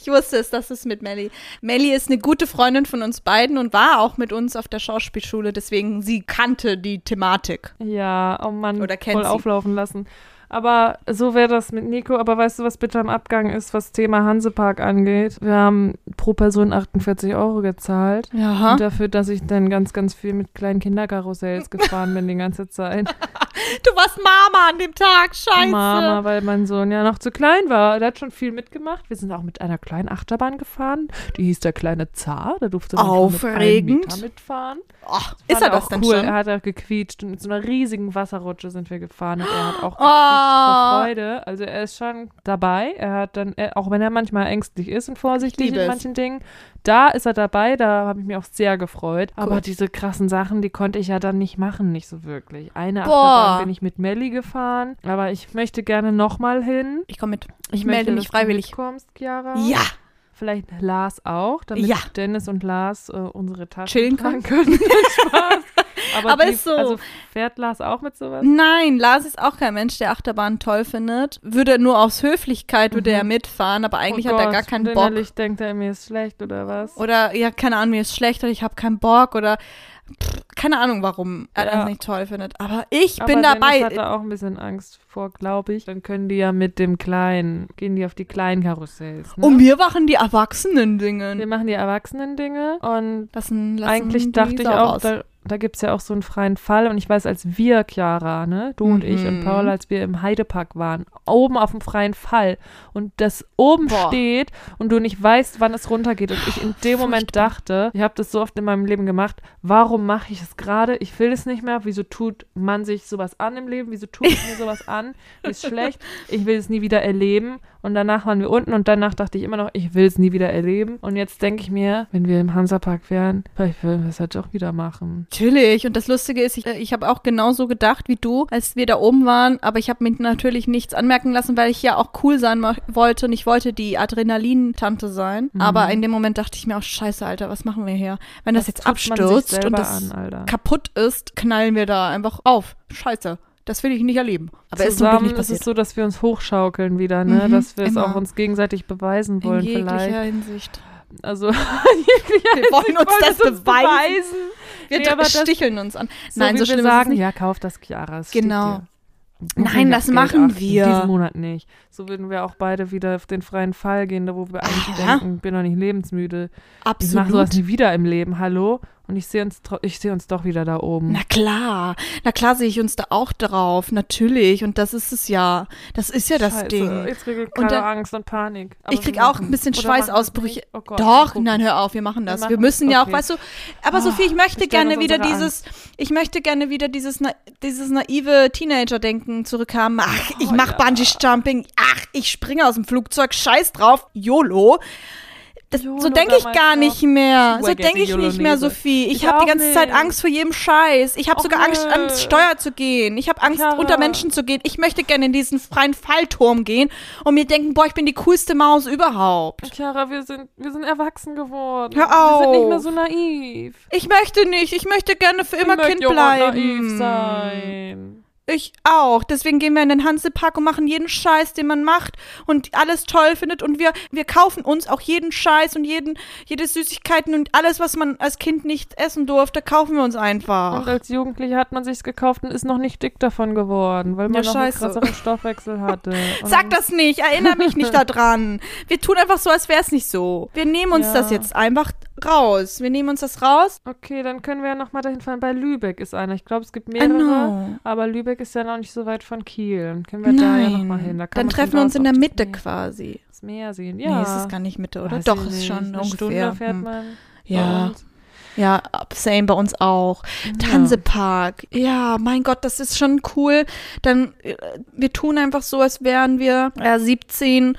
Ich wusste es, das ist mit Melly. Melly ist eine gute Freundin von uns beiden und war auch mit uns auf der Schauspielschule, deswegen sie kannte die Thematik. Ja, oh Mann, Oder kennt voll sie. auflaufen lassen. Aber so wäre das mit Nico. Aber weißt du, was bitte am Abgang ist, was Thema Hansepark angeht? Wir haben pro Person 48 Euro gezahlt. Ja. Und dafür, dass ich dann ganz, ganz viel mit kleinen Kinderkarussells <laughs> gefahren bin die ganze Zeit. <laughs> Du warst Mama an dem Tag, scheiße. Mama, weil mein Sohn ja noch zu klein war. Der hat schon viel mitgemacht. Wir sind auch mit einer kleinen Achterbahn gefahren. Die hieß der kleine Zar. Da durfte man mit Aufregend. Meter mitfahren. Oh, ist er das auch denn cool. schon? Er hat auch gequietscht und mit so einer riesigen Wasserrutsche sind wir gefahren und er hat auch Oh. gequietscht vor Freude. Also er ist schon dabei. Er hat dann, er, auch wenn er manchmal ängstlich ist und vorsichtig in manchen Dingen, da ist er dabei. Da habe ich mich auch sehr gefreut. Aber Gut. diese krassen Sachen, die konnte ich ja dann nicht machen, nicht so wirklich. Eine Boah. Achterbahn bin ich mit Melli gefahren, aber ich möchte gerne nochmal hin. Ich komme mit. Ich Ich melde möchte, mich dass du freiwillig. mitkommst, Chiara. Ja. Vielleicht Lars auch, damit Ja. Dennis und Lars äh, unsere Taschen Chillen können. <laughs> Spaß. <laughs> Aber, Aber die, ist so. Also fährt Lars auch mit sowas? Nein, Lars ist auch kein Mensch, der Achterbahn toll findet. Würde nur aus Höflichkeit würde Mhm. er mitfahren, aber eigentlich oh hat er Gott, gar keinen Bock. innerlich denkt er, mir ist schlecht oder was? Oder ja, keine Ahnung, mir ist schlecht oder ich habe keinen Bock oder pff, keine Ahnung, warum er Ja. das nicht toll findet. Aber ich Aber bin Dennis dabei. hat da auch ein bisschen Angst vor, glaube ich. Dann können die ja mit dem Kleinen, gehen die auf die kleinen Karussells. Ne? Und wir machen die Erwachsenen-Dingen. wir machen die Erwachsenen-Dinge und Lassen, lassen eigentlich dachte ich auch, da, da gibt es ja auch so einen freien Fall. Und ich weiß, als wir, Chiara, ne, du und ich und Mhm. Paul, als wir im Heidepark waren, oben auf dem freien Fall und das oben Boah. steht und du nicht weißt, wann es runtergeht. Und ich in dem Moment Furchtbar. dachte, ich habe das so oft in meinem Leben gemacht, warum mache ich es gerade? Ich will es nicht mehr. Wieso tut man sich sowas an im Leben? Wieso tut ich mir sowas an? Ist schlecht. Ich will es nie wieder erleben. Und danach waren wir unten und danach dachte ich immer noch, ich will es nie wieder erleben. Und jetzt denke ich mir, wenn wir im Hansapark wären, vielleicht würden wir es halt auch wieder machen. Natürlich. Und das Lustige ist, ich, äh, ich habe auch genauso gedacht wie du, als wir da oben waren. Aber ich habe mir natürlich nichts anmerken lassen, weil ich ja auch cool sein wollte. Und ich wollte die Adrenalin-Tante sein. Mhm. Aber in dem Moment dachte ich mir auch, scheiße, Alter, was machen wir hier? Wenn das, jetzt man sich abstürzt und das an, kaputt ist, knallen wir da einfach auf. Scheiße. Das will ich nicht erleben. Aber ist Zusammen nicht ist es so, dass wir uns hochschaukeln wieder, ne? Mhm, dass wir es immer. auch uns gegenseitig beweisen In wollen jeglicher vielleicht. Hinsicht. Also <laughs> Wir wollen uns das beweisen. Wir Nee, sticheln uns an. So Nein, so wir schlimm sagen, ist es nicht. ja, kauf das Chiara. Genau. Nein, das machen achten. wir. Diesen Monat nicht. So würden wir auch beide wieder auf den freien Fall gehen, da wo wir eigentlich ja. denken, ich bin noch nicht lebensmüde. Ich mache sowas Absolut. nie wieder im Leben, hallo? Und ich sehe uns, ich sehe uns doch wieder da oben. Na klar, na klar sehe ich uns da auch drauf, natürlich. Und das ist es ja. Das ist ja das Scheiße, Ding. Jetzt kriege ich Und dann- Angst und Panik. Aber Ich wir krieg auch ein bisschen oder wir Schweißausbrüche. Oh Gott, Doch, nein, hör auf, wir machen Wir das. Wir, machen- müssen ja auch, okay. weißt du, aber Ah, Sophie, ich möchte wir stellen gerne wieder dieses, ich möchte gerne wieder dieses, na, dieses naive Teenager-Denken zurückhaben. Ach, ich Oh, mach ja. Bungee-Jumping. Ach, ich springe aus dem Flugzeug. Scheiß drauf. YOLO. Das, so denke ich gar nicht mehr. So denke ich nicht mehr. Sophie. Ich, Ich habe die ganze Zeit nicht. Angst vor jedem Scheiß. Ich habe sogar Angst, ans Steuer zu gehen. Ich habe Angst, Chiara. unter Menschen zu gehen. Ich möchte gerne in diesen freien Fallturm gehen und mir denken, boah, ich bin die coolste Maus überhaupt. Chiara, wir sind, wir sind erwachsen geworden. Hör Wir sind nicht mehr auf. so naiv. Ich möchte nicht. Ich möchte gerne für immer ich Kind bleiben. naiv sein. Ich auch. Deswegen gehen wir in den Hansepark und machen jeden Scheiß, den man macht und alles toll findet. Und wir, wir kaufen uns auch jeden Scheiß und jeden, jede Süßigkeiten und alles, was man als Kind nicht essen durfte, kaufen wir uns einfach. Und als Jugendlicher hat man sich's gekauft und ist noch nicht dick davon geworden, weil man Ja, noch einen krasseren Stoffwechsel hatte. <laughs> Sag das nicht, erinnere mich nicht <laughs> daran. Wir tun einfach so, als wäre es nicht so. Wir nehmen uns Ja. das jetzt einfach raus. Wir nehmen uns das raus. Okay, dann können wir ja noch mal dahin fahren. Bei Lübeck ist einer. Ich glaube, es gibt I mehrere. know. Aber Lübeck ist ja noch nicht so weit von Kiel. Dann können wir da ja noch mal hin. Da Dann treffen wir uns in der Mitte Meer, quasi. das Meer sehen. Nee, Ja. ist es gar nicht Mitte, oder? Weiß Doch, ist schon Eine ungefähr. Stunde fährt Hm. man. Ja. Ja, same bei uns auch. Tanzepark. Ja, mein Gott, das ist schon cool. Dann, äh, wir tun einfach so, als wären wir äh, 17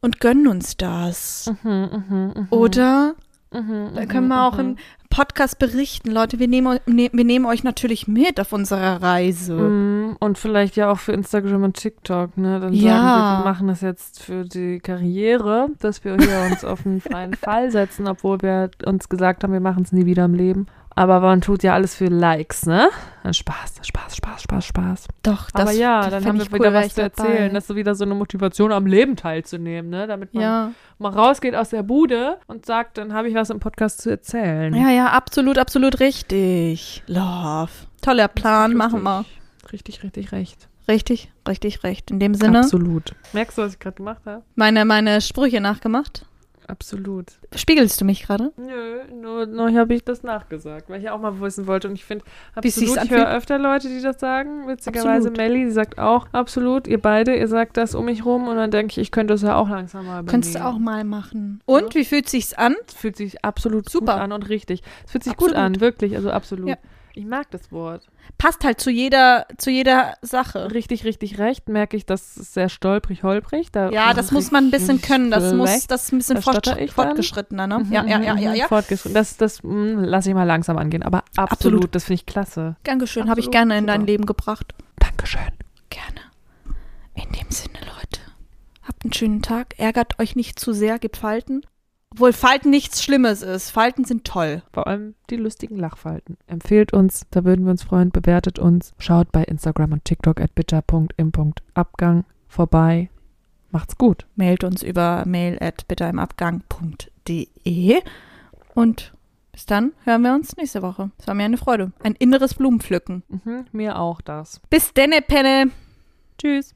und gönnen uns das. Mhm, mhm, mhm, Oder? Mhm, Da mhm, können wir auch mhm. im Podcast berichten, Leute. Wir nehmen, ne, wir nehmen euch natürlich mit auf unserer Reise. Mm, Und vielleicht ja auch für Instagram und TikTok, ne? Dann Ja. sagen wir, wir machen das jetzt für die Karriere, dass wir hier uns auf einen freien <laughs> Fall setzen, obwohl wir uns gesagt haben, wir machen es nie wieder im Leben. Aber man tut ja alles für Likes, ne? Dann Spaß, Spaß, Spaß, Spaß, Spaß. Doch, das Aber ja, dann haben wir wieder cool, wär was zu dabei. erzählen. Das ist wieder so eine Motivation, am Leben teilzunehmen, ne? Damit man Ja. mal rausgeht aus der Bude und sagt, dann habe ich was im Podcast zu erzählen. ja, ja, absolut, absolut richtig. Love. Toller Plan, machen wir. Richtig, richtig recht. Richtig, richtig, recht. In dem Sinne, Absolut. Merkst du, was ich gerade gemacht habe? meine, meine Sprüche nachgemacht. Absolut. Spiegelst du mich gerade? Nö, nur, nur habe ich das nachgesagt, weil ich auch mal wissen wollte. Und ich finde, Wie es sich absolut, ich höre öfter Leute, die das sagen. Witzigerweise Absolut. Melly, die sagt auch, absolut, ihr beide, ihr sagt das um mich rum. Und dann denke ich, ich könnte das ja auch langsam mal Könntest du auch mal machen. Und, wie fühlt sich's an? Es fühlt sich absolut Super. gut an und richtig. Es fühlt sich Absolut. gut an, wirklich, also absolut. Ja. Ich mag das Wort. Passt halt zu jeder, zu jeder Sache. Richtig, richtig recht, merke ich, das ist sehr stolprig, holprig. Da Ja, das muss man ein bisschen können. Das muss, das ist ein bisschen dann. fortgeschrittener, ne? Mhm, Ja, ja, ja, mhm, ja, mhm, ja. Fortgeschritten. Das, das mm, lasse ich mal langsam angehen. Aber absolut, Absolut. das finde ich klasse. Dankeschön, habe ich gerne in dein. Leben gebracht. Dankeschön. Gerne. In dem Sinne, Leute. Habt einen schönen Tag. Ärgert euch nicht zu sehr, gibt Falten. Obwohl Falten nichts Schlimmes ist. Falten sind toll. Vor allem die lustigen Lachfalten. Empfehlt uns, da würden wir uns freuen. Bewertet uns. Schaut bei Instagram und TikTok at bitter.im.abgang vorbei. Macht's gut. Mailt uns über mail at bitterimabgang.de und bis dann hören wir uns nächste Woche. Es war mir eine Freude. Ein inneres Blumenpflücken. Mhm, mir auch das. Bis denne, Penne. Tschüss.